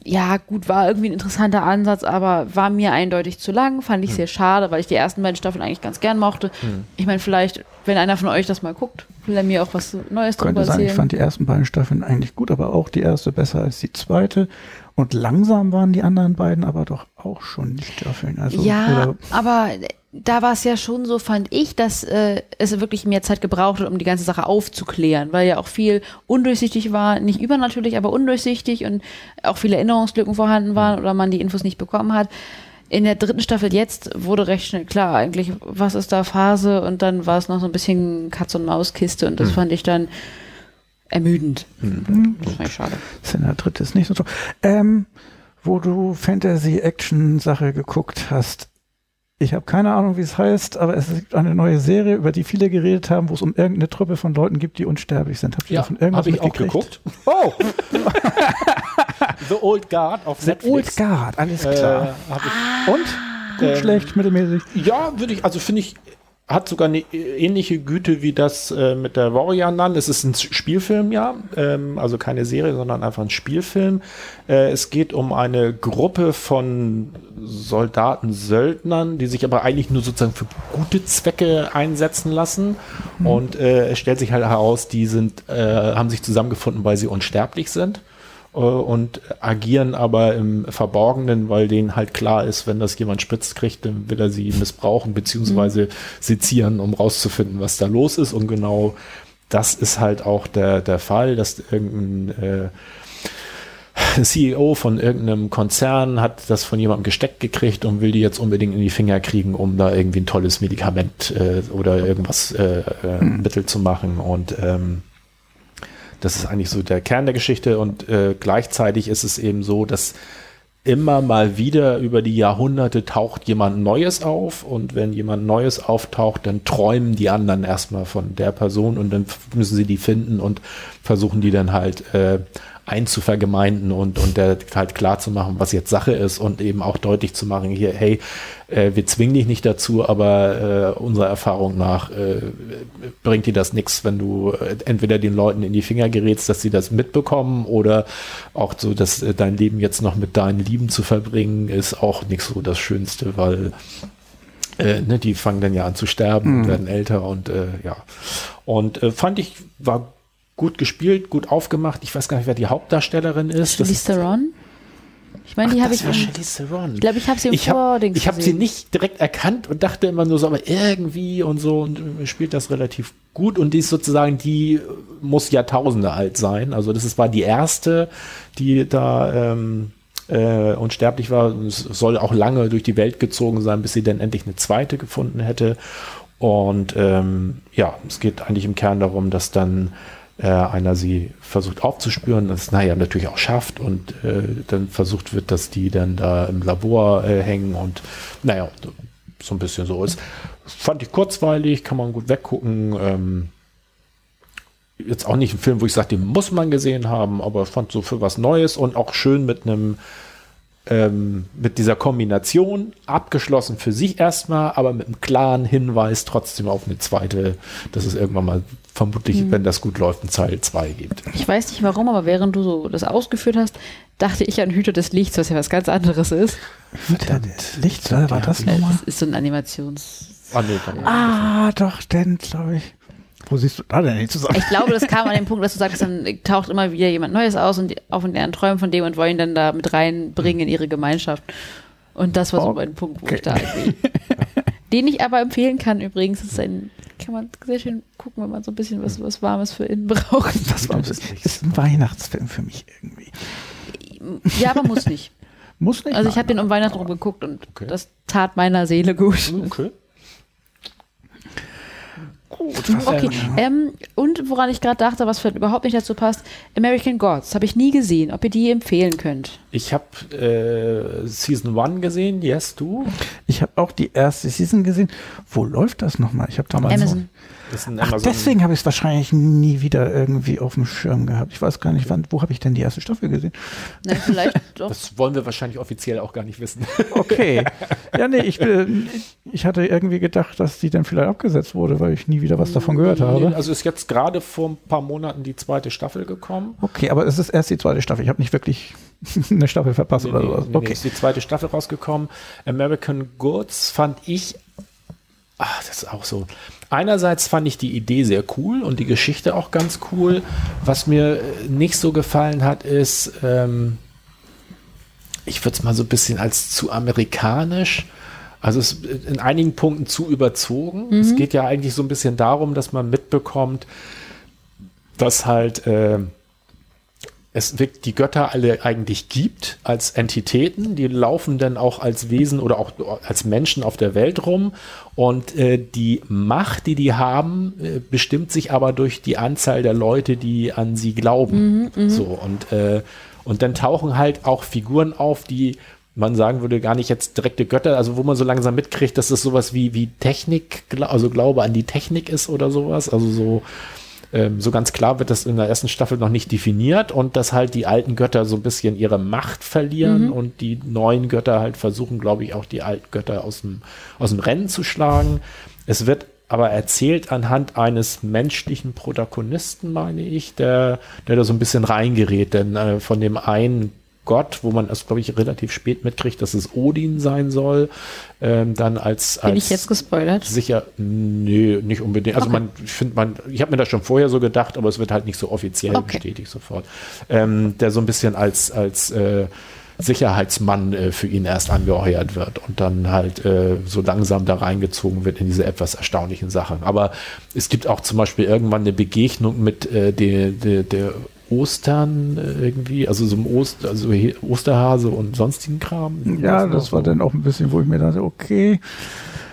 Ja, gut, war irgendwie ein interessanter Ansatz, aber war mir eindeutig zu lang, fand ich sehr schade, weil ich die ersten beiden Staffeln eigentlich ganz gern mochte. Ich meine, vielleicht, wenn einer von euch das mal guckt, will er mir auch was Neues darüber Könnte sein, ich erzählen. fand die ersten beiden Staffeln eigentlich gut, aber auch die erste besser als die zweite. Und langsam waren die anderen beiden aber doch auch schon die Staffeln. Also, ja, aber da war es ja schon so, fand ich, dass äh, es wirklich mehr Zeit gebraucht hat, um die ganze Sache aufzuklären, weil ja auch viel undurchsichtig war, nicht übernatürlich, aber undurchsichtig und auch viele Erinnerungslücken vorhanden waren oder man die Infos nicht bekommen hat. In der dritten Staffel jetzt wurde recht schnell klar, eigentlich, was ist da Phase und dann war es noch so ein bisschen Katz- und Maus-Kiste und das fand ich dann ermüdend. Das fand ich schade. Sinner dritte ist nicht so toll. Ähm, wo du Fantasy-Action-Sache geguckt hast. Ich habe keine Ahnung, wie es heißt, aber es gibt eine neue Serie, über die viele geredet haben, wo es um irgendeine Truppe von Leuten gibt, die unsterblich sind. Habt ihr Ja, davon irgendwas habe ich auch mitgekriegt? geguckt. Oh! The Old Guard auf The Netflix. Old Guard, alles Äh, klar. hab ich Und? Gut, ähm, schlecht, mittelmäßig. Ja, würde ich, also finde ich, hat sogar eine ähnliche Güte wie das äh, mit der Warrior Nun. Es ist ein Spielfilm, ja, ähm, also keine Serie, sondern einfach ein Spielfilm. Äh, es geht um eine Gruppe von Soldaten, Söldnern, die sich aber eigentlich nur sozusagen für gute Zwecke einsetzen lassen. Und äh, es stellt sich halt heraus, die sind, äh, haben sich zusammengefunden, weil sie unsterblich sind und agieren aber im Verborgenen, weil denen halt klar ist, wenn das jemand spitz kriegt, dann will er sie missbrauchen beziehungsweise sezieren, um rauszufinden, was da los ist. Und genau das ist halt auch der, der Fall, dass irgendein äh, CEO von irgendeinem Konzern hat das von jemandem gesteckt gekriegt und will die jetzt unbedingt in die Finger kriegen, um da irgendwie ein tolles Medikament äh, oder irgendwas äh, äh, Hm. Mittel zu machen. Und ähm, das ist eigentlich so der Kern der Geschichte. Und äh, gleichzeitig ist es eben so, dass immer mal wieder über die Jahrhunderte taucht jemand Neues auf und wenn jemand Neues auftaucht, dann träumen die anderen erstmal von der Person und dann müssen sie die finden und versuchen die dann halt äh, einzuvergemeinden und, und der halt klar zu machen, was jetzt Sache ist und eben auch deutlich zu machen, hier, hey, äh, wir zwingen dich nicht dazu, aber äh, unserer Erfahrung nach äh, bringt dir das nichts, wenn du äh, entweder den Leuten in die Finger gerätst, dass sie das mitbekommen oder auch so, dass äh, dein Leben jetzt noch mit deinen Lieben zu verbringen, ist auch nicht so das Schönste, weil äh, ne, die fangen dann ja an zu sterben, Mhm. werden älter und äh, ja. Und äh, fand ich, war gut gespielt, gut aufgemacht. Ich weiß gar nicht, wer die Hauptdarstellerin ist. Charlize Theron? Ich meine, die habe das ich. war im-. Ich glaube, ich habe sie im Ich habe Vordings ich hab sie nicht direkt erkannt und dachte immer nur so, aber irgendwie und so und äh, spielt das relativ gut und die ist sozusagen, die muss Jahrtausende alt sein. Also das ist, war die erste, die da ähm, äh, unsterblich war. Es soll auch lange durch die Welt gezogen sein, bis sie dann endlich eine zweite gefunden hätte. Und ähm, ja, es geht eigentlich im Kern darum, dass dann äh, einer sie versucht aufzuspüren, das naja natürlich auch schafft und äh, dann versucht wird, dass die dann da im Labor äh, hängen und naja, so ein bisschen so ist. Fand ich kurzweilig, kann man gut weggucken. Ähm, jetzt auch nicht ein Film, wo ich sage, den muss man gesehen haben, aber fand so für was Neues und auch schön mit einem ähm, mit dieser Kombination abgeschlossen für sich erstmal, aber mit einem klaren Hinweis trotzdem auf eine zweite, dass es irgendwann mal vermutlich, wenn das gut läuft, ein Teil 2 gibt. Ich weiß nicht warum, aber während du so das ausgeführt hast, dachte ich an Hüter des Lichts, was ja was ganz anderes ist. Verdammt. Licht, war das Äh, nochmal? Das ist so ein Animations. Ah, nee, dann- Ah, doch, denn, glaube ich. Wo siehst du da denn nicht zusammen? Ich glaube, das kam an dem Punkt, dass du sagst, dann taucht immer wieder jemand Neues aus und auf in deren Träumen von dem und wollen dann da mit reinbringen in ihre Gemeinschaft. Und das war so Okay. ein Punkt, wo ich da irgendwie. Den ich aber empfehlen kann übrigens, das ist ein, kann man sehr schön gucken, wenn man so ein bisschen was, was Warmes für innen braucht. Das war, ist, ein Weihnachtsfilm für mich irgendwie. Ja, aber muss nicht. Muss nicht. Also ich habe den um Weihnachten rum geguckt und Okay. das tat meiner Seele gut. Okay. Gut, was Okay, ähm, und woran ich gerade dachte, was vielleicht überhaupt nicht dazu passt, American Gods, habe ich nie gesehen, ob ihr die empfehlen könnt. Ich habe äh, Season 1 gesehen, yes, du? Ich habe auch die erste Season gesehen. Wo läuft das nochmal? Ich habe damals. Amazon. Ein Ach, deswegen habe ich es wahrscheinlich nie wieder irgendwie auf dem Schirm gehabt. Ich weiß gar nicht, wann, wo habe ich denn die erste Staffel gesehen? Nein, vielleicht doch. Das wollen wir wahrscheinlich offiziell auch gar nicht wissen. Okay. ja, nee, ich, bin- ich hatte irgendwie gedacht, dass die dann vielleicht abgesetzt wurde, weil ich nie wieder was davon gehört habe. Also ist jetzt gerade vor ein paar Monaten die zweite Staffel gekommen. Okay, aber es ist erst die zweite Staffel. Ich habe nicht wirklich eine Staffel verpasst oder Nee, sowas. nee, nee, Okay. ist die zweite Staffel rausgekommen. American Goods fand ich, ach, das ist auch so. Einerseits fand ich die Idee sehr cool und die Geschichte auch ganz cool. Was mir äh, nicht so gefallen hat, ist, ähm, ich würde es mal so ein bisschen als zu amerikanisch. Also es ist in einigen Punkten zu überzogen. Es geht ja eigentlich so ein bisschen darum, dass man mitbekommt, dass halt äh, es wirklich die Götter alle eigentlich gibt als Entitäten, die laufen dann auch als Wesen oder auch als Menschen auf der Welt rum und äh, die Macht, die die haben, äh, bestimmt sich aber durch die Anzahl der Leute, die an sie glauben. so und äh, und dann tauchen halt auch Figuren auf, die man sagen würde, gar nicht jetzt direkte Götter, also wo man so langsam mitkriegt, dass es sowas wie, wie Technik, also Glaube an die Technik ist oder sowas. Also so, ähm, so ganz klar wird das in der ersten Staffel noch nicht definiert und dass halt die alten Götter so ein bisschen ihre Macht verlieren und die neuen Götter halt versuchen, glaube ich, auch die alten Götter aus dem, aus dem Rennen zu schlagen. Es wird aber erzählt anhand eines menschlichen Protagonisten, meine ich, der, der da so ein bisschen reingerät, denn äh, von dem einen Gott, wo man es, glaube ich, relativ spät mitkriegt, dass es Odin sein soll, ähm, dann als, als Bin ich jetzt gespoilert? Sicher, nee, nicht unbedingt. Also Okay. man, ich finde man, ich habe mir das schon vorher so gedacht, aber es wird halt nicht so offiziell Okay. bestätigt sofort. Ähm, der so ein bisschen als, als äh, Sicherheitsmann äh, für ihn erst angeheuert wird und dann halt äh, so langsam da reingezogen wird in diese etwas erstaunlichen Sachen. Aber es gibt auch zum Beispiel irgendwann eine Begegnung mit äh, der, der, der Ostern äh, irgendwie, also so im Ost, also Osterhase und sonstigen Kram. Ja, das war dann auch ein bisschen, wo ich mir dachte, okay,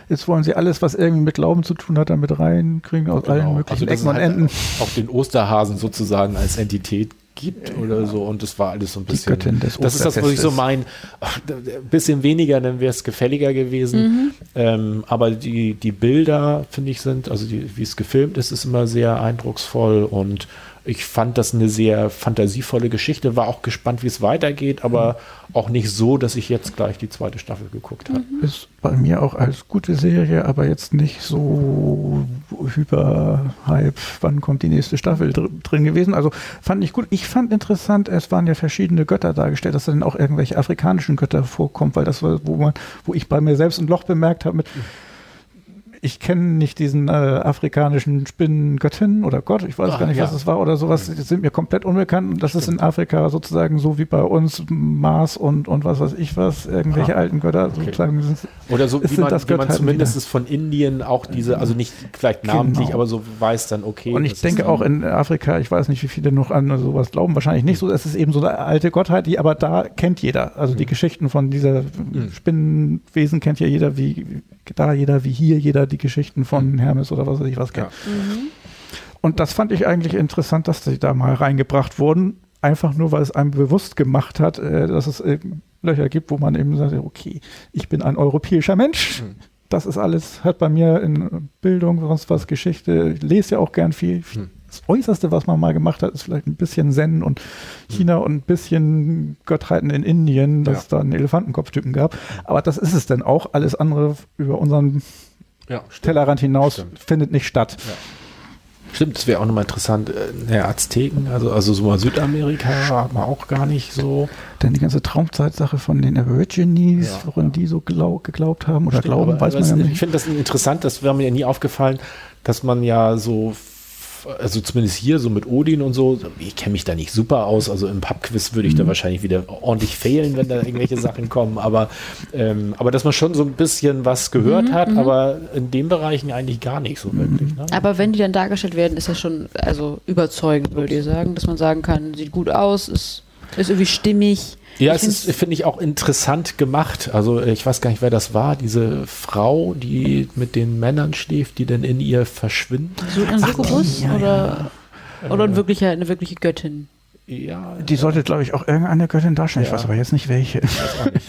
jetzt wollen sie alles, was irgendwie mit Glauben zu tun hat, damit reinkriegen aus allen möglichen dass Ecken und halt Enden. Auch den Osterhasen sozusagen als Entität gibt oder so und das war alles so ein Die bisschen. Göttin des das ist das, was ich so meine. Ein bisschen weniger, dann wäre es gefälliger gewesen. Ähm, aber die, die Bilder, finde ich, sind, also die, wie es gefilmt ist, ist immer sehr eindrucksvoll und ich fand das eine sehr fantasievolle Geschichte, war auch gespannt, wie es weitergeht, aber auch nicht so, dass ich jetzt gleich die zweite Staffel geguckt habe. Ist bei mir auch als gute Serie, aber jetzt nicht so hyper-hype, wann kommt die nächste Staffel dr drin gewesen. Also fand ich gut. Ich fand interessant, es waren ja verschiedene Götter dargestellt, dass dann auch irgendwelche afrikanischen Götter vorkommen, weil das war, wo man, wo ich bei mir selbst ein Loch bemerkt habe mit ich kenne nicht diesen äh, afrikanischen Spinnengöttin oder Gott, ich weiß Ah, gar nicht, was ja. es war oder sowas, die sind mir komplett unbekannt. Und das ist in Afrika sozusagen so wie bei uns Mars und, und was weiß ich was, irgendwelche Ah, alten Götter okay. sozusagen. sind- Oder so, wie man, das wie man Göttheiten zumindest wieder. von Indien auch diese, also nicht vielleicht namentlich, Genau. aber so weiß dann, okay. Und ich denke auch in Afrika, ich weiß nicht, wie viele noch an sowas glauben, wahrscheinlich nicht so. Es ist eben so eine alte Gottheit, die aber da kennt jeder. Also die Geschichten von dieser Spinnenwesen kennt ja jeder, wie da jeder, wie hier jeder die Geschichten von Hermes oder was weiß ich was kennt. Und das fand ich eigentlich interessant, dass die da mal reingebracht wurden. Einfach nur, weil es einem bewusst gemacht hat, äh, dass es eben Löcher gibt, wo man eben sagt, okay, ich bin ein europäischer Mensch. Hm. Das ist alles, hat bei mir in Bildung, sonst was, Geschichte. Ich lese ja auch gern viel. Hm. Das Äußerste, was man mal gemacht hat, ist vielleicht ein bisschen Zen und China und ein bisschen Gottheiten in Indien, dass Ja. es da einen Elefantenkopftypen gab. Aber das ist es dann auch. Alles andere über unseren Ja, Tellerrand hinaus Stimmt. findet nicht statt. Stimmt, das wäre auch nochmal interessant. Äh, ja, Azteken, also, also so mal Südamerika hat man auch gar nicht so. Denn die ganze Traumzeitsache von den Aborigines, Ja, woran ja. die so glaub, geglaubt haben oder Stimmt, glauben, aber- weiß man ja nicht. Ich finde das interessant, das wäre mir ja nie aufgefallen, dass man ja so, also zumindest hier so mit Odin und so, ich kenne mich da nicht super aus, also im Pubquiz würde ich Mhm. da wahrscheinlich wieder ordentlich fehlen, wenn da irgendwelche Sachen kommen, aber, ähm, aber dass man schon so ein bisschen was gehört Mhm, hat, aber in den Bereichen eigentlich gar nicht so wirklich. Ne? Aber wenn die dann dargestellt werden, ist das schon also überzeugend, würdet ihr sagen, dass man sagen kann, sieht gut aus, ist, ist irgendwie stimmig. Ja, Ich es ist, finde ich, auch interessant gemacht. Also ich weiß gar nicht, wer das war, diese Frau, die mit den Männern schläft, die dann in ihr verschwinden. So ein Succubus ja, oder, oder ein wirklicher, eine wirkliche Göttin? Ja, Die sollte, glaube ich, auch irgendeine Göttin darstellen. Ich Ja. weiß aber jetzt nicht welche. weiß auch nicht.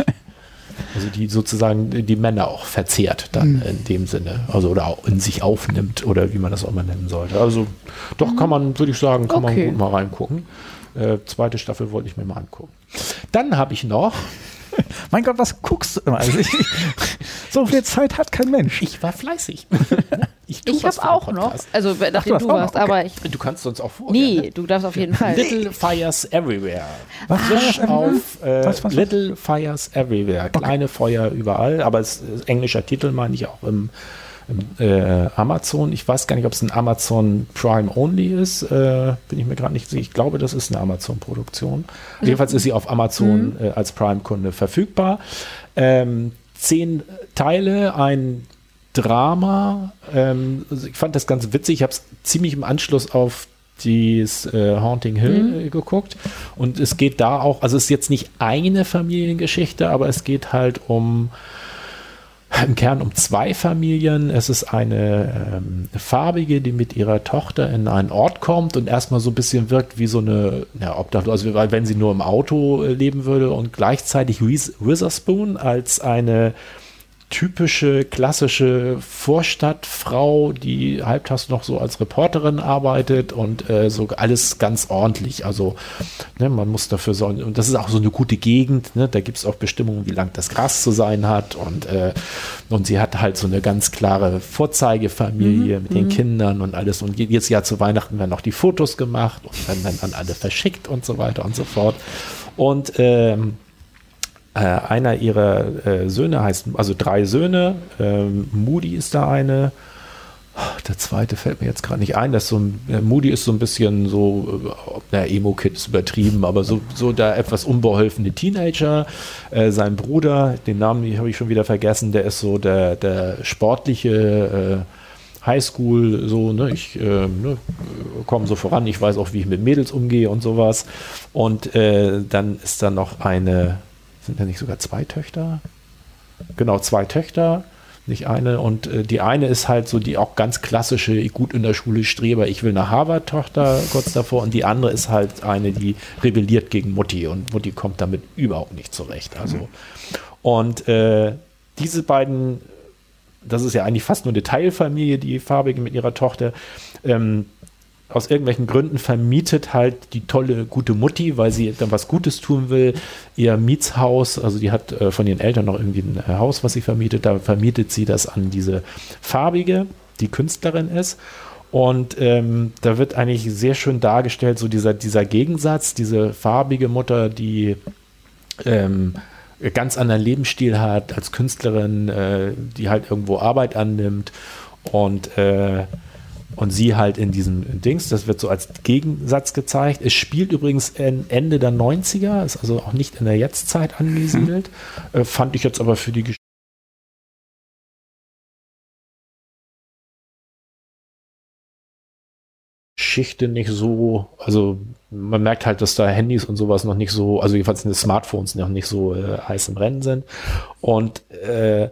Also die sozusagen die Männer auch verzehrt dann Mhm. in dem Sinne. Also oder auch in sich aufnimmt oder wie man das auch mal nennen sollte. Also doch kann man, würde ich sagen, kann Okay. man gut mal reingucken. Äh, zweite Staffel wollte ich mir mal angucken. Dann habe ich noch, Mein Gott, was guckst du immer? Also ich, so viel Zeit hat kein Mensch. ich war fleißig. Ich, Ich habe auch noch, also nachdem hast du warst, okay. aber ich. Du kannst sonst auch vorher. Nee, ne? du darfst auf jeden Fall. Little Fires Everywhere. Was Frisch das? auf äh, Was, was, was? Little Fires Everywhere. Kleine Feuer überall, aber es ist englischer Titel, meine ich auch im, im äh, Amazon. Ich weiß gar nicht, ob es ein Amazon Prime Only ist. Äh, bin ich mir gerade nicht sicher. Ich glaube, das ist eine Amazon-Produktion. Jedenfalls ist sie auf Amazon äh, als Prime-Kunde verfügbar. Ähm, zehn Teile, ein Drama. Ähm, also ich fand das ganz witzig. Ich habe es ziemlich im Anschluss auf dieses äh, Haunting Hill äh, geguckt. Und es geht da auch, also es ist jetzt nicht eine Familiengeschichte, aber es geht halt um im Kern um zwei Familien. Es ist eine ähm, farbige, die mit ihrer Tochter in einen Ort kommt und erstmal so ein bisschen wirkt wie so eine, ja, Obdachlose, also wenn sie nur im Auto äh, leben würde und gleichzeitig Reese Witherspoon als eine typische, klassische Vorstadtfrau, die halbtags noch so als Reporterin arbeitet und äh, so alles ganz ordentlich. Also ne, man muss dafür sorgen. Und das ist auch so eine gute Gegend. Ne? Da gibt es auch Bestimmungen, wie lang das Gras zu sein hat. Und, äh, und sie hat halt so eine ganz klare Vorzeigefamilie mit den Kindern und alles. Und jedes Jahr zu Weihnachten werden auch die Fotos gemacht und werden dann an alle verschickt und so weiter und so fort. Und ähm, äh, einer ihrer äh, Söhne heißt, also drei Söhne, ähm, Moody ist da eine. Der zweite fällt mir jetzt gerade nicht ein. Das ist so ein, äh, Moody ist so ein bisschen so, äh, na, Emo-Kid ist übertrieben, aber so, so der etwas unbeholfene Teenager. Äh, sein Bruder, den Namen habe ich schon wieder vergessen, der ist so der, der sportliche, äh, Highschool, so, ne, ich äh, ne, komme so voran, ich weiß auch, wie ich mit Mädels umgehe und sowas. Und äh, dann ist da noch eine, sind da nicht sogar zwei Töchter? Genau, zwei Töchter nicht eine. Und äh, die eine ist halt so die auch ganz klassische, gut in der Schule Streber, ich will nach Harvard-Tochter kurz davor. Und die andere ist halt eine, die rebelliert gegen Mutti und Mutti kommt damit überhaupt nicht zurecht. Also, mhm. und äh, diese beiden, das ist ja eigentlich fast nur eine Teilfamilie, die Farbige mit ihrer Tochter. Ähm, aus irgendwelchen Gründen vermietet halt die tolle, gute Mutti, weil sie dann was Gutes tun will, ihr Mietshaus, also die hat äh, von ihren Eltern noch irgendwie ein äh, Haus, was sie vermietet, da vermietet sie das an diese Farbige, die Künstlerin ist. Und ähm, da wird eigentlich sehr schön dargestellt, so dieser, dieser Gegensatz, diese farbige Mutter, die ähm, ganz anderen Lebensstil hat als Künstlerin, äh, die halt irgendwo Arbeit annimmt. Und äh, und sie halt in diesem Dings, das wird so als Gegensatz gezeigt. Es spielt übrigens Ende der 90er, ist also auch nicht in der Jetztzeit angesiedelt. Hm. Äh, fand ich jetzt aber für die Geschichte nicht so, also man merkt halt, dass da Handys und sowas noch nicht so, also jedenfalls die Smartphones noch nicht so äh, heiß im Rennen sind. Und äh,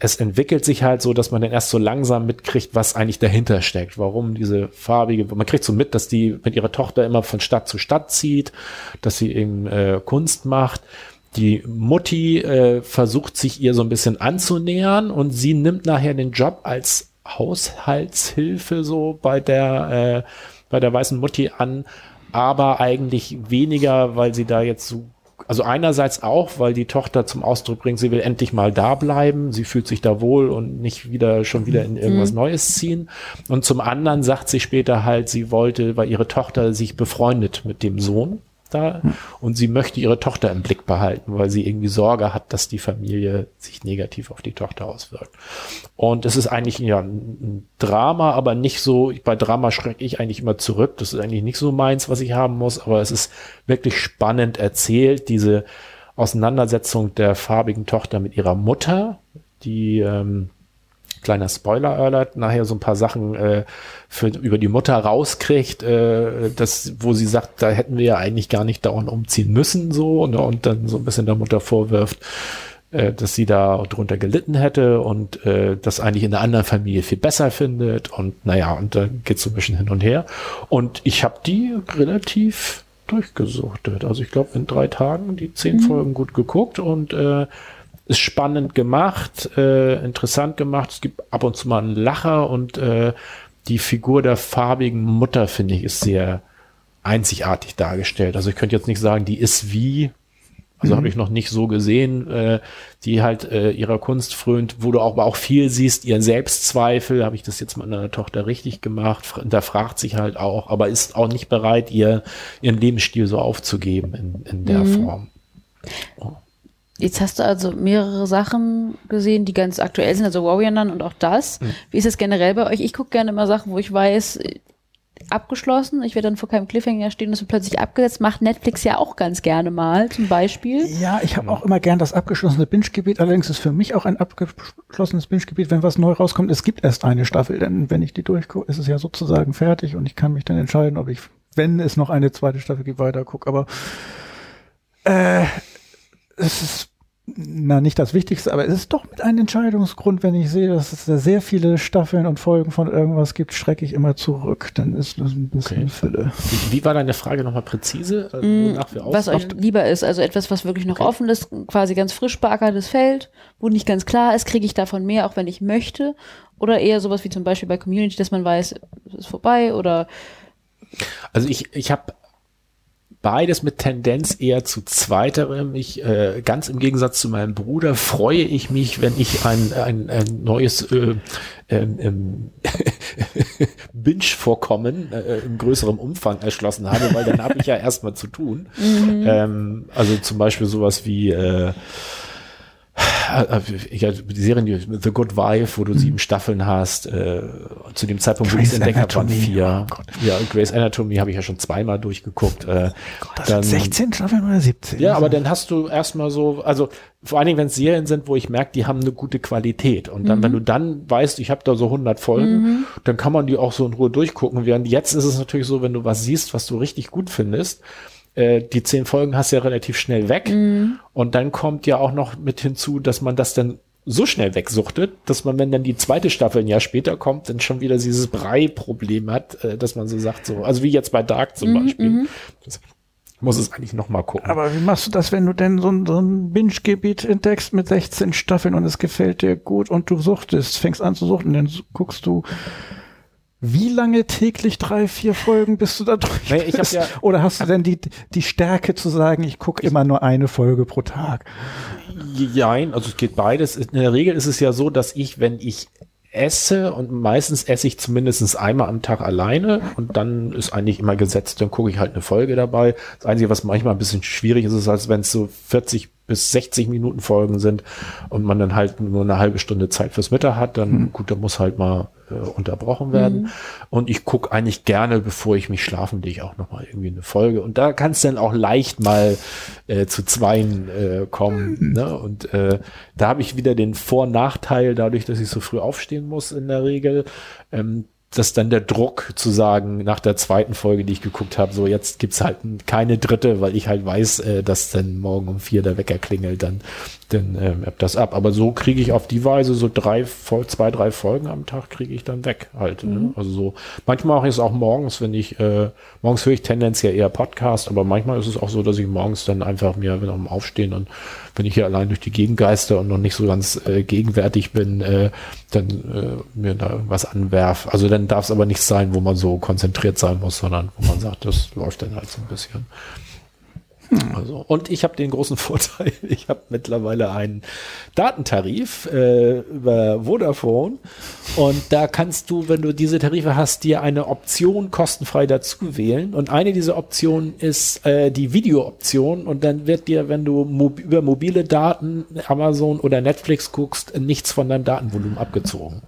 es entwickelt sich halt so, dass man dann erst so langsam mitkriegt, was eigentlich dahinter steckt. Warum diese farbige, man kriegt so mit, dass die mit ihrer Tochter immer von Stadt zu Stadt zieht, dass sie eben äh, Kunst macht. Die Mutti äh, versucht sich ihr so ein bisschen anzunähern und sie nimmt nachher den Job als Haushaltshilfe so bei der, äh, bei der weißen Mutti an, aber eigentlich weniger, weil sie da jetzt so also einerseits auch, weil die Tochter zum Ausdruck bringt, sie will endlich mal da bleiben, sie fühlt sich da wohl und nicht wieder schon wieder in irgendwas mhm. Neues ziehen. Und zum anderen sagt sie später halt, sie wollte, weil ihre Tochter sich befreundet mit dem Sohn da hm. und sie möchte ihre Tochter im Blick behalten, weil sie irgendwie Sorge hat, dass die Familie sich negativ auf die Tochter auswirkt. Und es ist eigentlich ja ein Drama, aber nicht so, bei Drama schrecke ich eigentlich immer zurück. Das ist eigentlich nicht so meins, was ich haben muss, aber es ist wirklich spannend erzählt, diese Auseinandersetzung der farbigen Tochter mit ihrer Mutter, die ähm, kleiner Spoiler-Alert, nachher so ein paar Sachen äh, für, über die Mutter rauskriegt, äh, das, wo sie sagt, da hätten wir ja eigentlich gar nicht dauernd umziehen müssen, so, ne, und dann so ein bisschen der Mutter vorwirft, äh, dass sie da drunter gelitten hätte und äh, das eigentlich in der anderen Familie viel besser findet und naja, und da geht's so ein bisschen hin und her. Und ich habe die relativ durchgesuchtet. Also ich glaube in drei Tagen die zehn mhm. Folgen gut geguckt und äh, ist spannend gemacht, äh, interessant gemacht. Es gibt ab und zu mal einen Lacher und äh, die Figur der farbigen Mutter, finde ich, ist sehr einzigartig dargestellt. Also ich könnte jetzt nicht sagen, die ist wie, also mhm. habe ich noch nicht so gesehen, äh, die halt äh, ihrer Kunst frönt, wo du auch, aber auch viel siehst, ihren Selbstzweifel, habe ich das jetzt mit meiner Tochter richtig gemacht, da fragt sich halt auch, aber ist auch nicht bereit, ihr ihren Lebensstil so aufzugeben in, in der mhm. Form. Oh. Jetzt hast du also mehrere Sachen gesehen, die ganz aktuell sind, also Warrior Nun und auch das. Mhm. Wie ist es generell bei euch? Ich gucke gerne immer Sachen, wo ich weiß, äh, abgeschlossen, ich werde dann vor keinem Cliffhanger stehen, das wird plötzlich abgesetzt, macht Netflix ja auch ganz gerne mal, zum Beispiel. Ja, ich habe auch immer gern das abgeschlossene Binge-Gebiet, allerdings ist für mich auch ein abgeschlossenes Binge-Gebiet, wenn was neu rauskommt, es gibt erst eine Staffel, denn wenn ich die durchgucke, ist es ja sozusagen fertig und ich kann mich dann entscheiden, ob ich, wenn es noch eine zweite Staffel gibt, weiter gucke, aber äh, es ist na nicht das Wichtigste, aber es ist doch mit einem Entscheidungsgrund, wenn ich sehe, dass es da sehr viele Staffeln und Folgen von irgendwas gibt, schrecke ich immer zurück. Dann ist das ein bisschen okay. Fülle. Wie, wie, war deine Frage nochmal präzise? Also, mm, was euch lieber ist, also etwas, was wirklich noch okay. offen ist, quasi ganz frisch beackertes Feld, wo nicht ganz klar ist, kriege ich davon mehr, auch wenn ich möchte, oder eher sowas wie zum Beispiel bei Community, dass man weiß, es ist vorbei oder also ich, ich habe beides mit Tendenz eher zu zweiterem. Ich, äh, ganz im Gegensatz zu meinem Bruder, freue ich mich, wenn ich ein, ein, ein neues äh, ähm, ähm Binge-Vorkommen äh, im größeren Umfang erschlossen habe, weil dann habe ich ja erstmal zu tun. Mhm. Ähm, also zum Beispiel sowas wie äh, äh, ja, die Serien, die The Good Wife, wo du sieben Staffeln hast, äh, zu dem Zeitpunkt, wo ich es Grey's entdeckt habe, vier. Oh Gott. ja, Grey's Anatomy habe ich ja schon zweimal durchgeguckt. Äh, Das dann, sind 16 Staffeln oder 17? ja, aber dann hast du erstmal so, also vor allen Dingen, wenn es Serien sind, wo ich merke, die haben eine gute Qualität. Und dann, wenn du dann weißt, ich habe da so 100 Folgen, dann kann man die auch so in Ruhe durchgucken. Während jetzt ist es natürlich so, wenn du was siehst, was du richtig gut findest, äh, die zehn Folgen hast du ja relativ schnell weg. Und dann kommt ja auch noch mit hinzu, dass man das dann so schnell wegsuchtet, dass man, wenn dann die zweite Staffel ein Jahr später kommt, dann schon wieder dieses Brei-Problem hat, äh, dass man so sagt, so, also wie jetzt bei Dark zum Beispiel. Das, ich muss es eigentlich noch mal gucken. Aber wie machst du das, wenn du denn so ein, so ein Binge-Gebiet entdeckst mit 16 Staffeln und es gefällt dir gut und du suchtest, fängst an zu suchten, dann guckst du, wie lange täglich drei, vier Folgen bist du da durch? Nee, bist? ja- Oder hast du denn die, die Stärke zu sagen, ich gucke immer nur eine Folge pro Tag? Jein, also es geht beides. In der Regel ist es ja so, dass ich, wenn ich esse und meistens esse ich zumindest einmal am Tag alleine und dann ist eigentlich immer gesetzt, dann gucke ich halt eine Folge dabei. Das Einzige, was manchmal ein bisschen schwierig ist, ist, als wenn es so 40 bis 60 Minuten Folgen sind und man dann halt nur eine halbe Stunde Zeit fürs Mittag hat, dann gut, dann muss halt mal äh, unterbrochen werden. Und ich gucke eigentlich gerne, bevor ich mich schlafen lege, auch nochmal irgendwie eine Folge. Und da kann es dann auch leicht mal äh, zu zweien äh, kommen. Ne? Und äh, da habe ich wieder den Vor- Nachteil, dadurch, dass ich so früh aufstehen muss in der Regel. Ähm, dass dann der Druck zu sagen, nach der zweiten Folge, die ich geguckt habe, so jetzt gibt's halt keine dritte, weil ich halt weiß, äh, dass dann morgen um vier der Wecker klingelt, dann, dann ähm, das ab. Aber so kriege ich auf die Weise so drei, zwei, drei Folgen am Tag kriege ich dann weg halt. Ne? Also so, manchmal mache ich es auch morgens, wenn ich, äh, morgens höre ich tendenziell eher Podcast, aber manchmal ist es auch so, dass ich morgens dann einfach mir wenn am Aufstehen und wenn ich hier allein durch die Gegend geister und noch nicht so ganz äh, gegenwärtig bin, äh, dann äh, mir da irgendwas anwerf. Also dann darf es aber nicht sein, wo man so konzentriert sein muss, sondern wo man sagt, das läuft dann halt so ein bisschen. Also, und ich habe den großen Vorteil, ich habe mittlerweile einen Datentarif äh, über Vodafone. Und da kannst du, wenn du diese Tarife hast, dir eine Option kostenfrei dazu wählen. Und eine dieser Optionen ist äh, die Video-Option. Und dann wird dir, wenn du mob über mobile Daten Amazon oder Netflix guckst, nichts von deinem Datenvolumen abgezogen.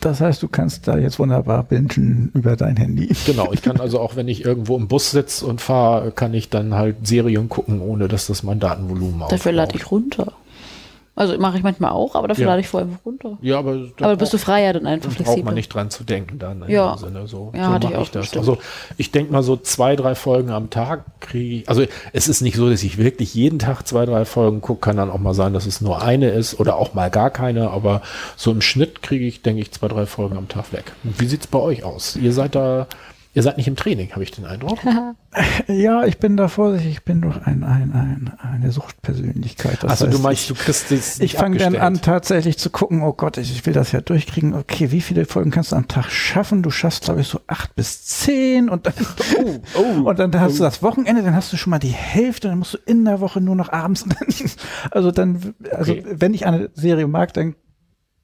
Das heißt, du kannst da jetzt wunderbar bingen über dein Handy. Genau, ich kann also auch, wenn ich irgendwo im Bus sitze und fahre, kann ich dann halt Serien gucken, ohne dass das mein Datenvolumen Dafür lade aufbraucht. ich runter. Also mache ich manchmal auch, aber dafür Ja. lade ich vorher einfach runter. Ja, aber Aber bist du freier dann einfach da braucht flexibel. man nicht dran zu denken dann in Ja. dem Sinne. So, Ja, so hatte mach ich auch ich das. bestimmt. Also ich denke mal so zwei, drei Folgen am Tag kriege ich. Also es ist nicht so, dass ich wirklich jeden Tag zwei, drei Folgen gucke. Kann dann auch mal sein, dass es nur eine ist oder auch mal gar keine. Aber so im Schnitt kriege ich, denke ich, zwei, drei Folgen am Tag weg. Wie sieht's bei euch aus? Ihr seid da, ihr seid nicht im Training, habe ich den Eindruck. Ja, ich bin da vorsichtig, ich bin doch ein, ein, ein, eine Suchtpersönlichkeit. Das also du heißt, meinst, ich, du kriegst das Ich fange dann an, tatsächlich zu gucken, oh Gott, ich, ich will das ja durchkriegen. Okay, wie viele Folgen kannst du am Tag schaffen? Du schaffst, glaube ich, so acht bis zehn und dann, oh, und dann hast du das Wochenende, dann hast du schon mal die Hälfte, dann musst du in der Woche nur noch abends. dann- also dann, also Okay. wenn ich eine Serie mag, dann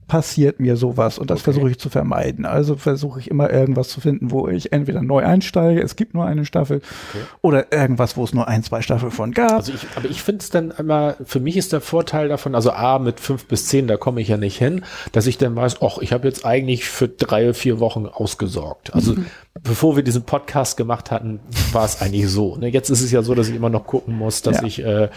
passiert mir sowas und das Okay. versuche ich zu vermeiden. Also versuche ich immer irgendwas zu finden, wo ich entweder neu einsteige, es gibt nur eine Staffel, oder irgendwas, wo es nur ein, zwei Staffeln von gab. Also ich, aber ich finde es dann immer, für mich ist der Vorteil davon, also A, mit fünf bis zehn, da komme ich ja nicht hin, dass ich dann weiß, ach, ich habe jetzt eigentlich für drei, vier Wochen ausgesorgt. Also bevor wir diesen Podcast gemacht hatten, war es eigentlich so. Ne? Jetzt ist es ja so, dass ich immer noch gucken muss, dass Ja. ich äh,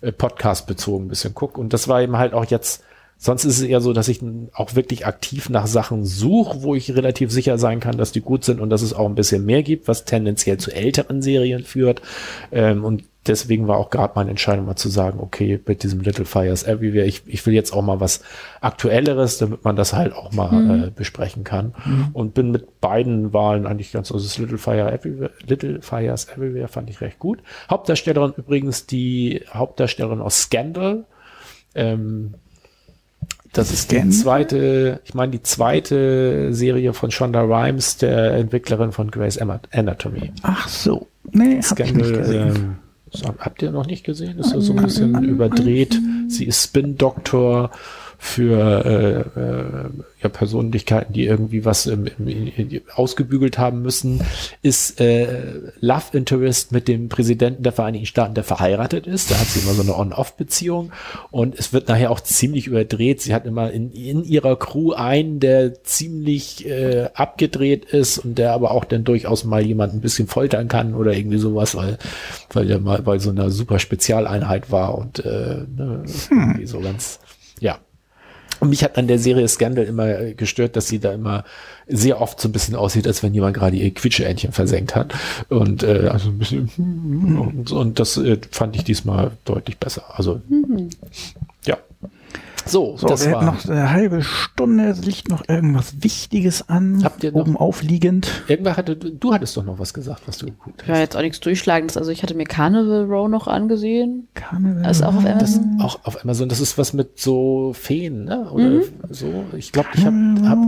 äh, Podcast bezogen ein bisschen gucke. Und das war eben halt auch jetzt, sonst ist es eher so, dass ich auch wirklich aktiv nach Sachen suche, wo ich relativ sicher sein kann, dass die gut sind und dass es auch ein bisschen mehr gibt, was tendenziell zu älteren Serien führt. Ähm, und deswegen war auch gerade meine Entscheidung mal zu sagen, okay, mit diesem Little Fires Everywhere, ich, ich will jetzt auch mal was Aktuelleres, damit man das halt auch mal äh, besprechen kann. Und bin mit beiden Wahlen eigentlich ganz, also das Little Fire Everywhere, Little Fires Everywhere fand ich recht gut. Hauptdarstellerin übrigens die Hauptdarstellerin aus Scandal. Ähm, das ist die Scandal? zweite, ich meine die zweite Serie von Shonda Rhimes, der Entwicklerin von Grey's Anatomy. Ach so. Nee, hab ich nicht Scandal, gesehen. ähm, habt ihr noch nicht gesehen? Ist so so ein bisschen überdreht. Sie ist Spin-Doktor für äh, äh, ja, Persönlichkeiten, die irgendwie was ähm, im, ausgebügelt haben müssen, ist äh, Love Interest mit dem Präsidenten der Vereinigten Staaten, der verheiratet ist. Da hat sie immer so eine On-Off-Beziehung und es wird nachher auch ziemlich überdreht. Sie hat immer in, in ihrer Crew einen, der ziemlich äh, abgedreht ist und der aber auch dann durchaus mal jemanden ein bisschen foltern kann oder irgendwie sowas, weil, weil der mal bei so einer super Spezialeinheit war und äh, ne, hm. so ganz, ja. Und mich hat an der Serie Scandal immer gestört, dass sie da immer sehr oft so ein bisschen aussieht, als wenn jemand gerade ihr Quitscheentchen versenkt hat. Und äh, also ein bisschen und, und das äh, fand ich diesmal deutlich besser. Also mhm. So, so das wir war noch eine halbe Stunde. Liegt noch irgendwas Wichtiges an? Habt ihr noch, oben aufliegend? Irgendwer hatte, du hattest doch noch was gesagt, was du geguckt hast. Ja, jetzt auch nichts Durchschlagendes. Also ich hatte mir Carnival Row noch angesehen. Carnival Das ist auch auf Amazon. Das auch auf Amazon. Das ist was mit so Feen, ne? Oder mhm. so. Ich glaube, ich habe, hab,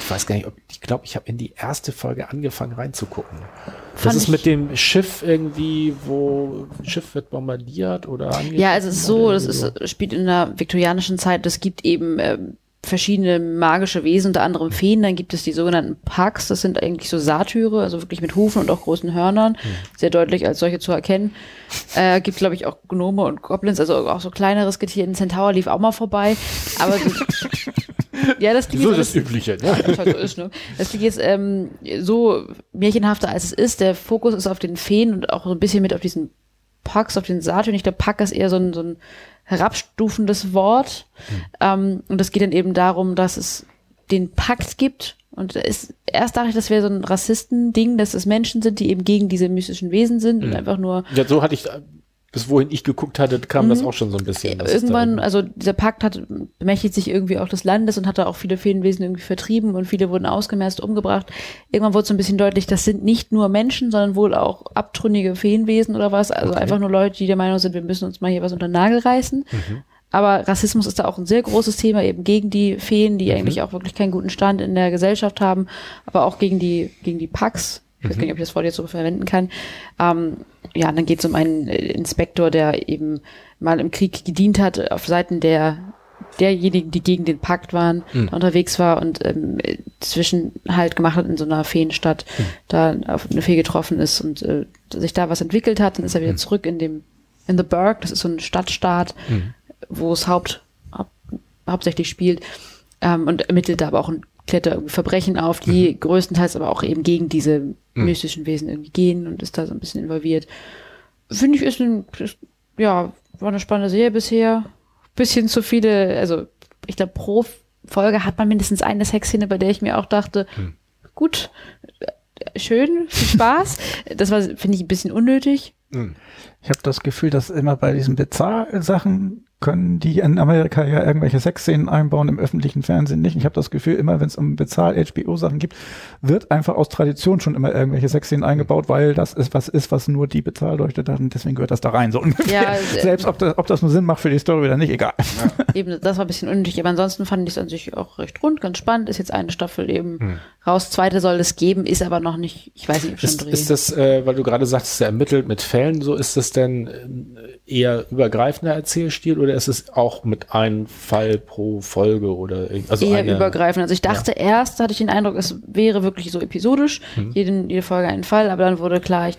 ich weiß gar nicht, ob, ich glaube, ich habe in die erste Folge angefangen reinzugucken. Das ist mit dem Schiff irgendwie, wo Schiff wird bombardiert oder Ja, also es ist so, das ist, spielt in der viktorianischen Zeit, es gibt eben äh, verschiedene magische Wesen, unter anderem Feen, dann gibt es die sogenannten Pax, das sind eigentlich so Satyre, also wirklich mit Hufen und auch großen Hörnern, hm. sehr deutlich als solche zu erkennen. Äh, gibt, glaube ich, auch Gnome und Goblins, also auch so kleineres Getier. Ein Centaur lief auch mal vorbei, aber Ja, das klingt so jetzt, das Übliche. Ne? Ja, halt so ist, ne? Das klingt jetzt ähm, so märchenhafter als es ist. Der Fokus ist auf den Feen und auch so ein bisschen mit auf diesen Packs, auf den Satyr. Ich glaube, Pack ist eher so ein, so ein herabstufendes Wort. Hm. Ähm, und es geht dann eben darum, dass es den Pakt gibt. Und ist, erst dachte ich, das wäre so ein Rassisten-Ding, dass es Menschen sind, die eben gegen diese mystischen Wesen sind mhm. und einfach nur. Ja, so hatte ich bis wohin ich geguckt hatte, kam mhm. das auch schon so ein bisschen. Irgendwann, also dieser Pakt hat bemächtigt sich irgendwie auch des Landes und hat da auch viele Feenwesen irgendwie vertrieben und viele wurden ausgemerzt, umgebracht. Irgendwann wurde so ein bisschen deutlich, das sind nicht nur Menschen, sondern wohl auch abtrünnige Feenwesen oder was. Also okay. einfach nur Leute, die der Meinung sind, wir müssen uns mal hier was unter den Nagel reißen. Mhm. Aber Rassismus ist da auch ein sehr großes Thema, eben gegen die Feen, die mhm. eigentlich auch wirklich keinen guten Stand in der Gesellschaft haben, aber auch gegen die, gegen die Packs. Ich weiß gar nicht, ob ich das Wort jetzt so verwenden kann. Ähm, ja, dann geht es um einen äh, Inspektor, der eben mal im Krieg gedient hat, auf Seiten der derjenigen, die gegen den Pakt waren, mhm. unterwegs war und ähm, zwischen halt gemacht hat in so einer Feenstadt, mhm. da auf eine Fee getroffen ist und äh, sich da was entwickelt hat, dann ist er wieder mhm. zurück in dem in the Burg, das ist so ein Stadtstaat, hm. wo es Haupt, hau hauptsächlich spielt ähm, und ermittelt da aber auch ein klärt da Verbrechen auf, die mhm. größtenteils aber auch eben gegen diese mhm. mystischen Wesen irgendwie gehen und ist da so ein bisschen involviert. Finde ich, ist ein, ist, ja, war eine spannende Serie bisher. Bisschen zu viele, also ich glaube, pro Folge hat man mindestens eine Sexszene, bei der ich mir auch dachte, mhm. gut, schön, viel Spaß. das war, finde ich, ein bisschen unnötig. Mhm. Ich habe das Gefühl, dass immer bei diesen Bezahlsachen können die in Amerika ja irgendwelche Sexszenen einbauen, im öffentlichen Fernsehen nicht. Ich habe das Gefühl, immer wenn es um Bezahl-HBO-Sachen gibt, wird einfach aus Tradition schon immer irgendwelche Sexszenen eingebaut, weil das ist was ist, was nur die Bezahlleute da und deswegen gehört das da rein. So ungefähr. Ja, Selbst ob das, ob das nur Sinn macht für die Story oder nicht, egal. Ja. Eben, das war ein bisschen unnötig, aber ansonsten fand ich es an sich auch recht rund, ganz spannend. Ist jetzt eine Staffel eben hm. raus, zweite soll es geben, ist aber noch nicht, ich weiß nicht, ob schon ist, ist das, äh, weil du gerade sagst, er ermittelt mit Fällen, so ist das denn äh, eher übergreifender Erzählstil oder ist es auch mit einem Fall pro Folge oder also eher eine, übergreifend. Also ich dachte ja. erst, hatte ich den Eindruck, es wäre wirklich so episodisch, mhm. jede, jede Folge ein Fall, aber dann wurde klar, ich,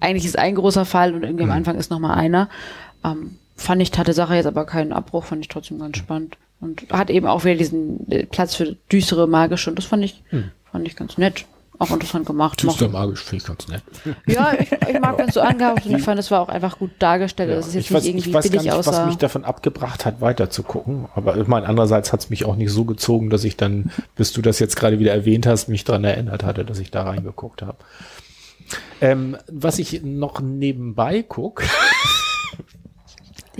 eigentlich ist ein großer Fall und irgendwie mhm. am Anfang ist noch mal einer. Ähm, fand ich, hatte Sache jetzt aber keinen Abbruch, fand ich trotzdem ganz spannend. Und hat eben auch wieder diesen äh, Platz für düstere, magische und das fand ich, mhm. fand ich ganz nett auch interessant gemacht. Düster magisch finde ich ganz nett. Ja, ich, ich mag, wenn es so angehaucht und ich fand, es war auch einfach gut dargestellt. Ja, das ist jetzt ich weiß, nicht irgendwie ich weiß billig gar nicht, aussah. was mich davon abgebracht hat, weiter zu gucken. Aber ich meine, andererseits hat es mich auch nicht so gezogen, dass ich dann, bis du das jetzt gerade wieder erwähnt hast, mich daran erinnert hatte, dass ich da reingeguckt habe. Ähm, was ich noch nebenbei gucke,